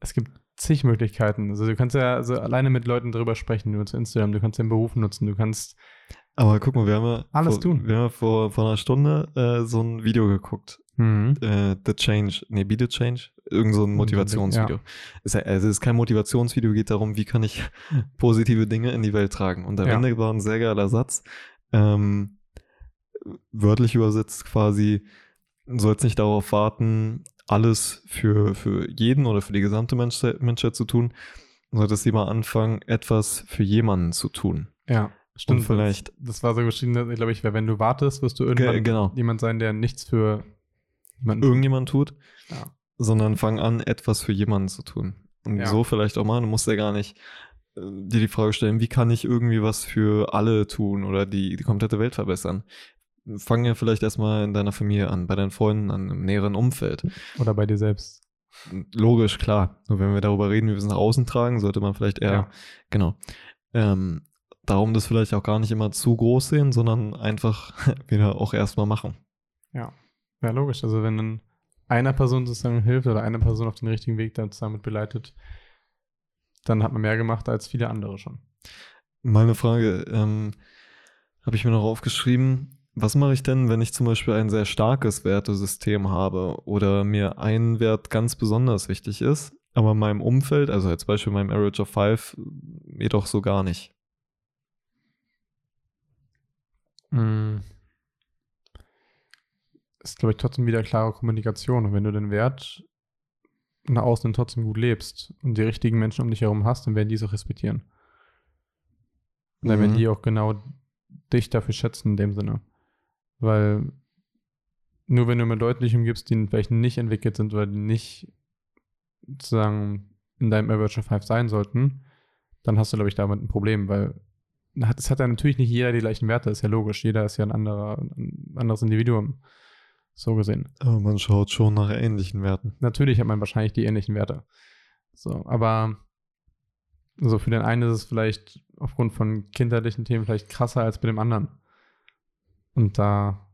es gibt zig Möglichkeiten. Also du kannst ja also alleine mit Leuten drüber sprechen, über Instagram, du kannst den Beruf nutzen, du kannst aber guck mal, wir haben ja alles vor, tun. Wir haben vor, vor einer Stunde äh, so ein Video geguckt. Mhm. Äh, The Change, nee, Be the Change, irgend so ein Motivationsvideo. Ja. Es, also es ist kein Motivationsvideo, geht darum, wie kann ich positive Dinge in die Welt tragen. Und am ja. Ende war ein sehr geiler Satz. Ähm, wörtlich übersetzt quasi, du sollst nicht darauf warten, alles für, für jeden oder für die gesamte Menschheit, Menschheit zu tun, du solltest lieber anfangen, etwas für jemanden zu tun. Ja. Stimmt, und vielleicht. Das, war so geschrieben, glaube ich, wenn du wartest, wirst du irgendwann genau. jemand sein, der nichts für irgendjemand tut, ja. sondern fang an, etwas für jemanden zu tun. Und ja. so vielleicht auch mal, du musst ja gar nicht äh, dir die Frage stellen, wie kann ich irgendwie was für alle tun oder die, die komplette Welt verbessern? Fang ja vielleicht erstmal in deiner Familie an, bei deinen Freunden an, im näheren Umfeld. Oder bei dir selbst. Logisch, klar. Nur wenn wir darüber reden, wie wir es nach außen tragen, sollte man vielleicht eher, ja. genau. Ähm, darum das vielleicht auch gar nicht immer zu groß sehen, sondern einfach wieder auch erstmal machen. Ja, ja, logisch. Also wenn dann einer Person sozusagen hilft oder eine Person auf den richtigen Weg dann damit beleitet, dann hat man mehr gemacht als viele andere schon. Meine Frage, ähm, habe ich mir noch aufgeschrieben, was mache ich denn, wenn ich zum Beispiel ein sehr starkes Wertesystem habe oder mir ein Wert ganz besonders wichtig ist, aber in meinem Umfeld, also als Beispiel meinem Average of Five, jedoch so gar nicht? Mm. Ist, glaube ich, trotzdem wieder klare Kommunikation. Und wenn du den Wert nach außen trotzdem gut lebst und die richtigen Menschen um dich herum hast, dann werden die es auch respektieren. Und dann mhm. werden die auch genau dich dafür schätzen in dem Sinne. Weil nur wenn du mir deutlich umgibst, die vielleicht nicht entwickelt sind oder die nicht sozusagen in deinem Average of Five sein sollten, dann hast du, glaube ich, damit ein Problem, weil es hat ja natürlich nicht jeder die gleichen Werte, ist ja logisch. Jeder ist ja ein, anderer, ein anderes Individuum. So gesehen. Aber man schaut schon nach ähnlichen Werten. Natürlich hat man wahrscheinlich die ähnlichen Werte. So, aber so für den einen ist es vielleicht aufgrund von kinderlichen Themen vielleicht krasser als bei dem anderen. Und da,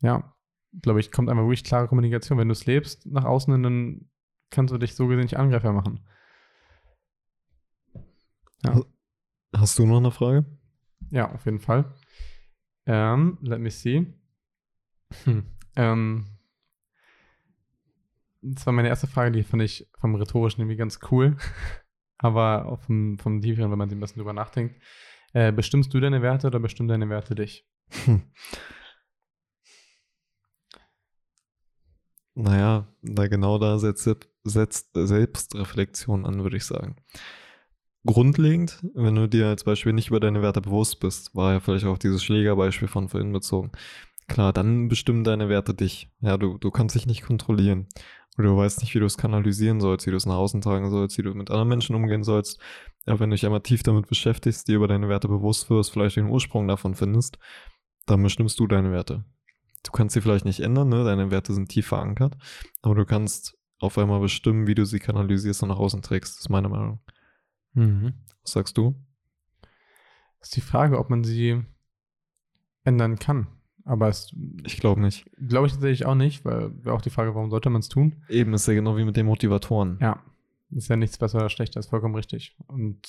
ja, glaube ich, kommt einfach wirklich klare Kommunikation. Wenn du es lebst nach außen, dann kannst du dich so gesehen nicht Angreifer machen. Ja. Hast du noch eine Frage? Ja, auf jeden Fall. Um, ähm, let me see. Hm. Ähm, das war meine erste Frage, die fand ich vom Rhetorischen irgendwie ganz cool. Aber auch vom, vom Tieferen, wenn man sich ein bisschen drüber nachdenkt. Äh, bestimmst du deine Werte oder bestimmen deine Werte dich? Hm. Naja, da genau da setzt, setzt Selbstreflexion an, würde ich sagen grundlegend, wenn du dir als Beispiel nicht über deine Werte bewusst bist, war ja vielleicht auch dieses Schlägerbeispiel von vorhin bezogen. Klar, dann bestimmen deine Werte dich. Ja, du, du kannst dich nicht kontrollieren. Oder du weißt nicht, wie du es kanalisieren sollst, wie du es nach außen tragen sollst, wie du mit anderen Menschen umgehen sollst. Aber wenn du dich einmal tief damit beschäftigst, dir über deine Werte bewusst wirst, vielleicht den Ursprung davon findest, dann bestimmst du deine Werte. Du kannst sie vielleicht nicht ändern, ne? deine Werte sind tief verankert, aber du kannst auf einmal bestimmen, wie du sie kanalisierst und nach außen trägst. Ist meine Meinung. Mhm. Was sagst du? Ist die Frage, ob man sie ändern kann. Aber es Ich glaube nicht. glaube ich tatsächlich auch nicht, weil wäre auch die Frage, warum sollte man es tun? Eben ist ja genau wie mit den Motivatoren. Ja, ist ja nichts besser oder schlechter, ist vollkommen richtig. Und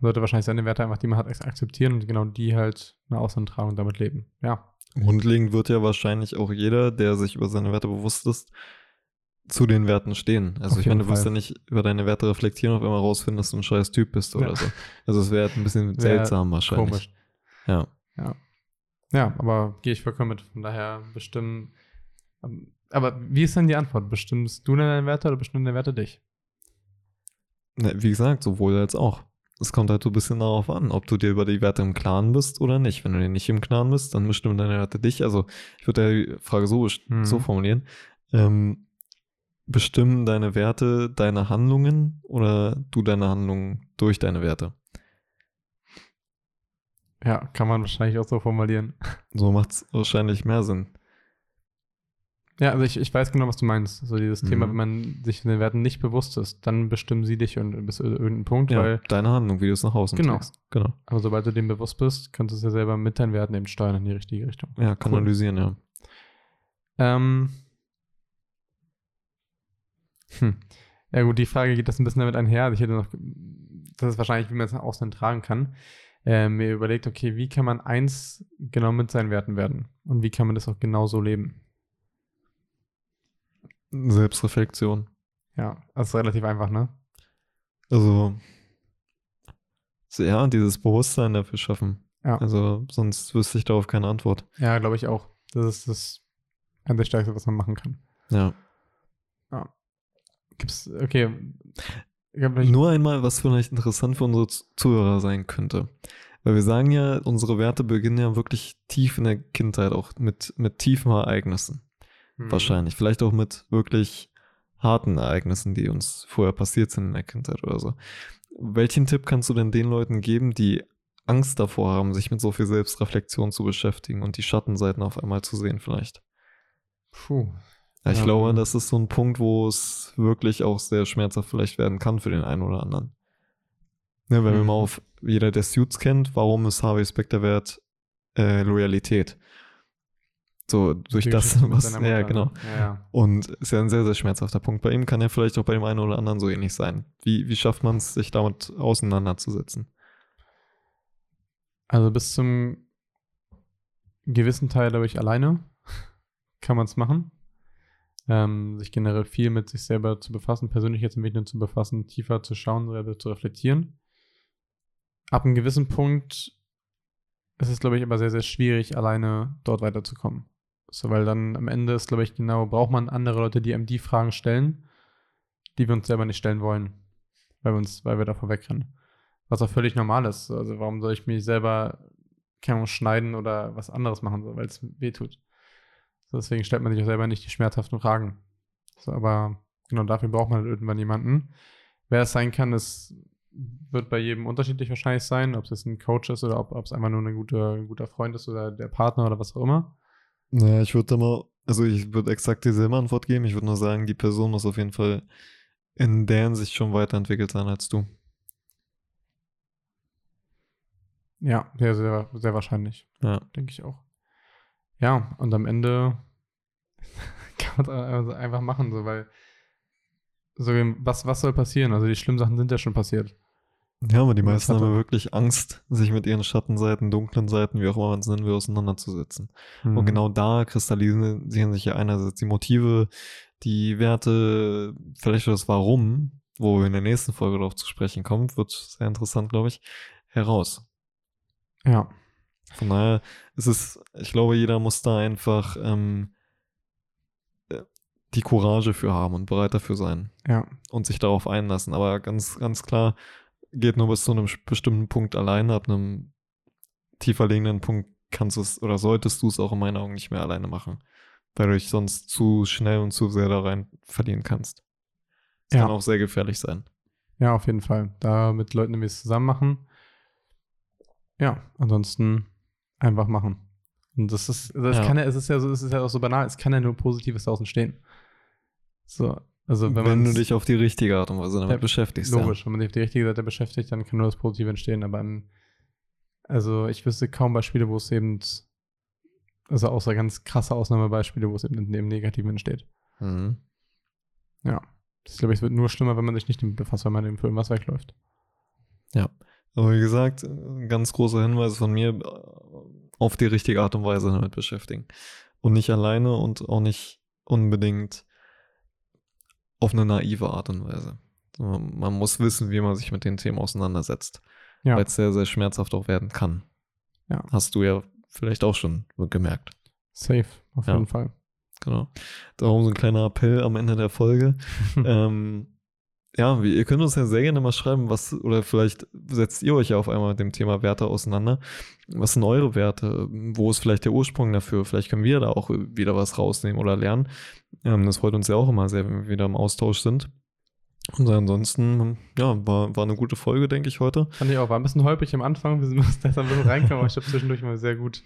man sollte wahrscheinlich seine Werte einfach, die man hat, ak- akzeptieren und genau die halt eine Außentragung damit leben. Ja, Grundlegend wird ja wahrscheinlich auch jeder, der sich über seine Werte bewusst ist, zu den Werten stehen. Also Auf ich meine, du wirst ja nicht über deine Werte reflektieren und auf einmal rausfinden, dass du ein scheiß Typ bist oder Ja. so. Also es wäre halt ein bisschen seltsam wahrscheinlich. komisch. Ja. Ja, aber gehe ich vollkommen mit. Von daher bestimmen. ähm, Aber wie ist denn die Antwort? Bestimmst du denn deine Werte oder bestimmen deine Werte dich? Ne, Wie gesagt, sowohl als auch. Es kommt halt so ein bisschen darauf an, ob du dir über die Werte im Klaren bist oder nicht. Wenn du dir nicht im Klaren bist, dann bestimmen deine Werte dich. Also ich würde die Frage so, Mhm. so formulieren. Ähm, bestimmen deine Werte deine Handlungen oder du deine Handlungen durch deine Werte? Ja, kann man wahrscheinlich auch so formulieren. So macht es wahrscheinlich mehr Sinn. Ja, also ich, ich weiß genau, was du meinst. So dieses Mhm. Thema, wenn man sich den Werten nicht bewusst ist, dann bestimmen sie dich und bis zu irgendeinem Punkt, Ja, weil, deine Handlung, wie du es nach außen Genau. trägst. Genau. aber sobald du dem bewusst bist, kannst du es ja selber mit deinen Werten eben steuern in die richtige Richtung. Ja, kanalisieren, ja. Ähm. Hm. Ja, gut, die Frage geht das ein bisschen damit einher. Also Ich hätte noch, das ist wahrscheinlich, wie man es nach außen tragen kann. Äh, mir überlegt, okay, wie kann man eins genau mit seinen Werten werden? Und wie kann man das auch genau so leben? Selbstreflexion. Ja, das ist relativ einfach, ne? Also, so, ja, dieses Bewusstsein dafür schaffen. Ja. Also, sonst wüsste ich darauf keine Antwort. Ja, glaube ich auch. Das ist das der Stärkste, was man machen kann. Ja. Gibt's, okay. Nur einmal, was vielleicht interessant für unsere Zuhörer sein könnte. Weil wir sagen ja, unsere Werte beginnen ja wirklich tief in der Kindheit, auch mit, mit tiefen Ereignissen. Hm. Wahrscheinlich. Vielleicht auch mit wirklich harten Ereignissen, die uns vorher passiert sind in der Kindheit oder so. Welchen Tipp kannst du denn den Leuten geben, die Angst davor haben, sich mit so viel Selbstreflexion zu beschäftigen und die Schattenseiten auf einmal zu sehen vielleicht? Puh. Ja, ich Ja, glaube, das ist so ein Punkt, wo es wirklich auch sehr schmerzhaft vielleicht werden kann für den einen oder anderen. Ne, wenn wir Mhm. mal auf jeder der Suits kennt, warum ist Harvey Specter wert äh, Loyalität? So, durch das, was, ja, genau. ne? Ja, ja. Und ist ja ein sehr, sehr schmerzhafter Punkt. Bei ihm kann ja vielleicht auch bei dem einen oder anderen so ähnlich sein. Wie, wie schafft man es, sich damit auseinanderzusetzen? Also bis zum gewissen Teil, glaube ich, alleine kann man es machen. Ähm, sich generell viel mit sich selber zu befassen, Persönlichkeitsentwicklung zu befassen, tiefer zu schauen, selber zu reflektieren. Ab einem gewissen Punkt ist es, glaube ich, aber sehr, sehr schwierig, alleine dort weiterzukommen. So, weil dann am Ende ist, glaube ich, genau, braucht man andere Leute, die einem die Fragen stellen, die wir uns selber nicht stellen wollen, weil wir uns, weil wir davor wegrennen. Was auch völlig normal ist. Also warum soll ich mich selber keine Ahnung, schneiden oder was anderes machen, so, weil es weh tut. Deswegen stellt man sich auch selber nicht die schmerzhaften Fragen. So, aber genau dafür braucht man halt irgendwann jemanden. Wer es sein kann, es wird bei jedem unterschiedlich wahrscheinlich sein, ob es jetzt ein Coach ist oder ob ob es einfach nur ein guter, ein guter Freund ist oder der Partner oder was auch immer. Naja, ich würde da mal, also ich würde exakt dieselbe Antwort geben. Ich würde nur sagen, die Person muss auf jeden Fall in der Hinsicht schon weiterentwickelt sein als du. Ja, sehr, sehr, sehr wahrscheinlich. Ja. denke ich auch. Ja, und am Ende kann man es also einfach machen, so, weil so, was, was soll passieren? Also die schlimmen Sachen sind ja schon passiert. Ja, aber die Und meisten haben wirklich Angst, sich mit ihren Schattenseiten, dunklen Seiten, wie auch immer man es nennen will, auseinanderzusetzen. Und Mhm. genau da kristallisieren sich ja einerseits die Motive, die Werte, vielleicht das Warum, wo wir in der nächsten Folge darauf zu sprechen kommen, wird sehr interessant, glaube ich, heraus. Ja, Von daher ist es, ich glaube, jeder muss da einfach ähm, äh, die Courage für haben und bereit dafür sein ja, und sich darauf einlassen. Aber ganz, ganz klar, geht nur bis zu einem bestimmten Punkt alleine. Ab einem tiefer liegenden Punkt kannst du es oder solltest du es auch in meinen Augen nicht mehr alleine machen, weil du dich sonst zu schnell und zu sehr da rein verlieren kannst. Das Ja. kann auch sehr gefährlich sein. ja, auf jeden Fall. Da mit Leuten, die es zusammen machen. Ja, ansonsten einfach machen. Und das ist, das Ja. kann ja, es ist ja so, es ist ja auch so banal, es kann ja nur Positives daraus entstehen. So, also wenn, Wenn, man du dich auf die richtige Art und Weise damit Ja, beschäftigst. logisch, wenn man sich auf die richtige Seite beschäftigt, dann kann nur das Positive entstehen, aber an, also ich wüsste kaum Beispiele, wo es eben, also außer ganz krasse Ausnahmebeispiele, wo es eben im Negativen entsteht. Ja. Mhm. Ich glaube, es wird nur schlimmer, wenn man sich nicht damit befasst, weil man im Film was wegläuft. Aber wie gesagt, ein ganz großer Hinweis von mir, äh, auf die richtige Art und Weise damit beschäftigen. Und nicht alleine und auch nicht unbedingt auf eine naive Art und Weise. Man man muss wissen, wie man sich mit den Themen auseinandersetzt. Ja. Weil es sehr, sehr schmerzhaft auch werden kann. Ja. Hast du ja vielleicht auch schon gemerkt. Safe, auf Ja. jeden Fall. Genau. Darum so ein kleiner Appell am Ende der Folge. ähm, ja, ihr könnt uns ja sehr gerne mal schreiben, was, oder vielleicht setzt ihr euch ja auf einmal mit dem Thema Werte auseinander. Was sind eure Werte? Wo ist vielleicht der Ursprung dafür? Vielleicht können wir da auch wieder was rausnehmen oder lernen. Ähm, das freut uns ja auch immer sehr, wenn wir wieder im Austausch sind. Und ansonsten, ja, war, war eine gute Folge, denke ich, heute. Fand ich auch, war ein bisschen holprig am Anfang, wir sind mussten erst ein bisschen reinkommen, aber ich glaube zwischendurch mal sehr gut,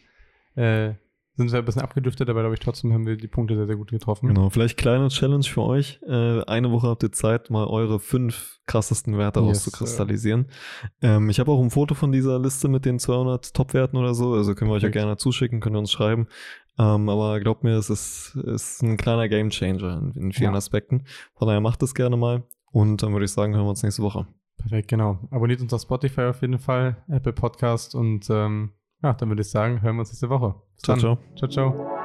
äh, sind wir ein bisschen abgedüftet, aber glaube ich trotzdem haben wir die Punkte sehr, sehr gut getroffen. Genau, vielleicht kleine Challenge für euch. Äh, eine Woche habt ihr Zeit, mal eure fünf krassesten Werte Yes, auszukristallisieren. Ähm, ich habe auch ein Foto von dieser Liste mit den 200 Top-Werten oder so, also können wir euch ja Perfekt. gerne zuschicken, könnt ihr uns schreiben. Ähm, aber glaubt mir, es ist, ist ein kleiner Gamechanger in, in vielen Ja. Aspekten. Von daher macht es gerne mal. Und dann würde ich sagen, hören wir uns nächste Woche. Perfekt, genau. Abonniert uns auf Spotify auf jeden Fall, Apple Podcast und ähm, ja, dann würde ich sagen, hören wir uns nächste Woche. Bis Ciao, dann. ciao. Ciao, ciao.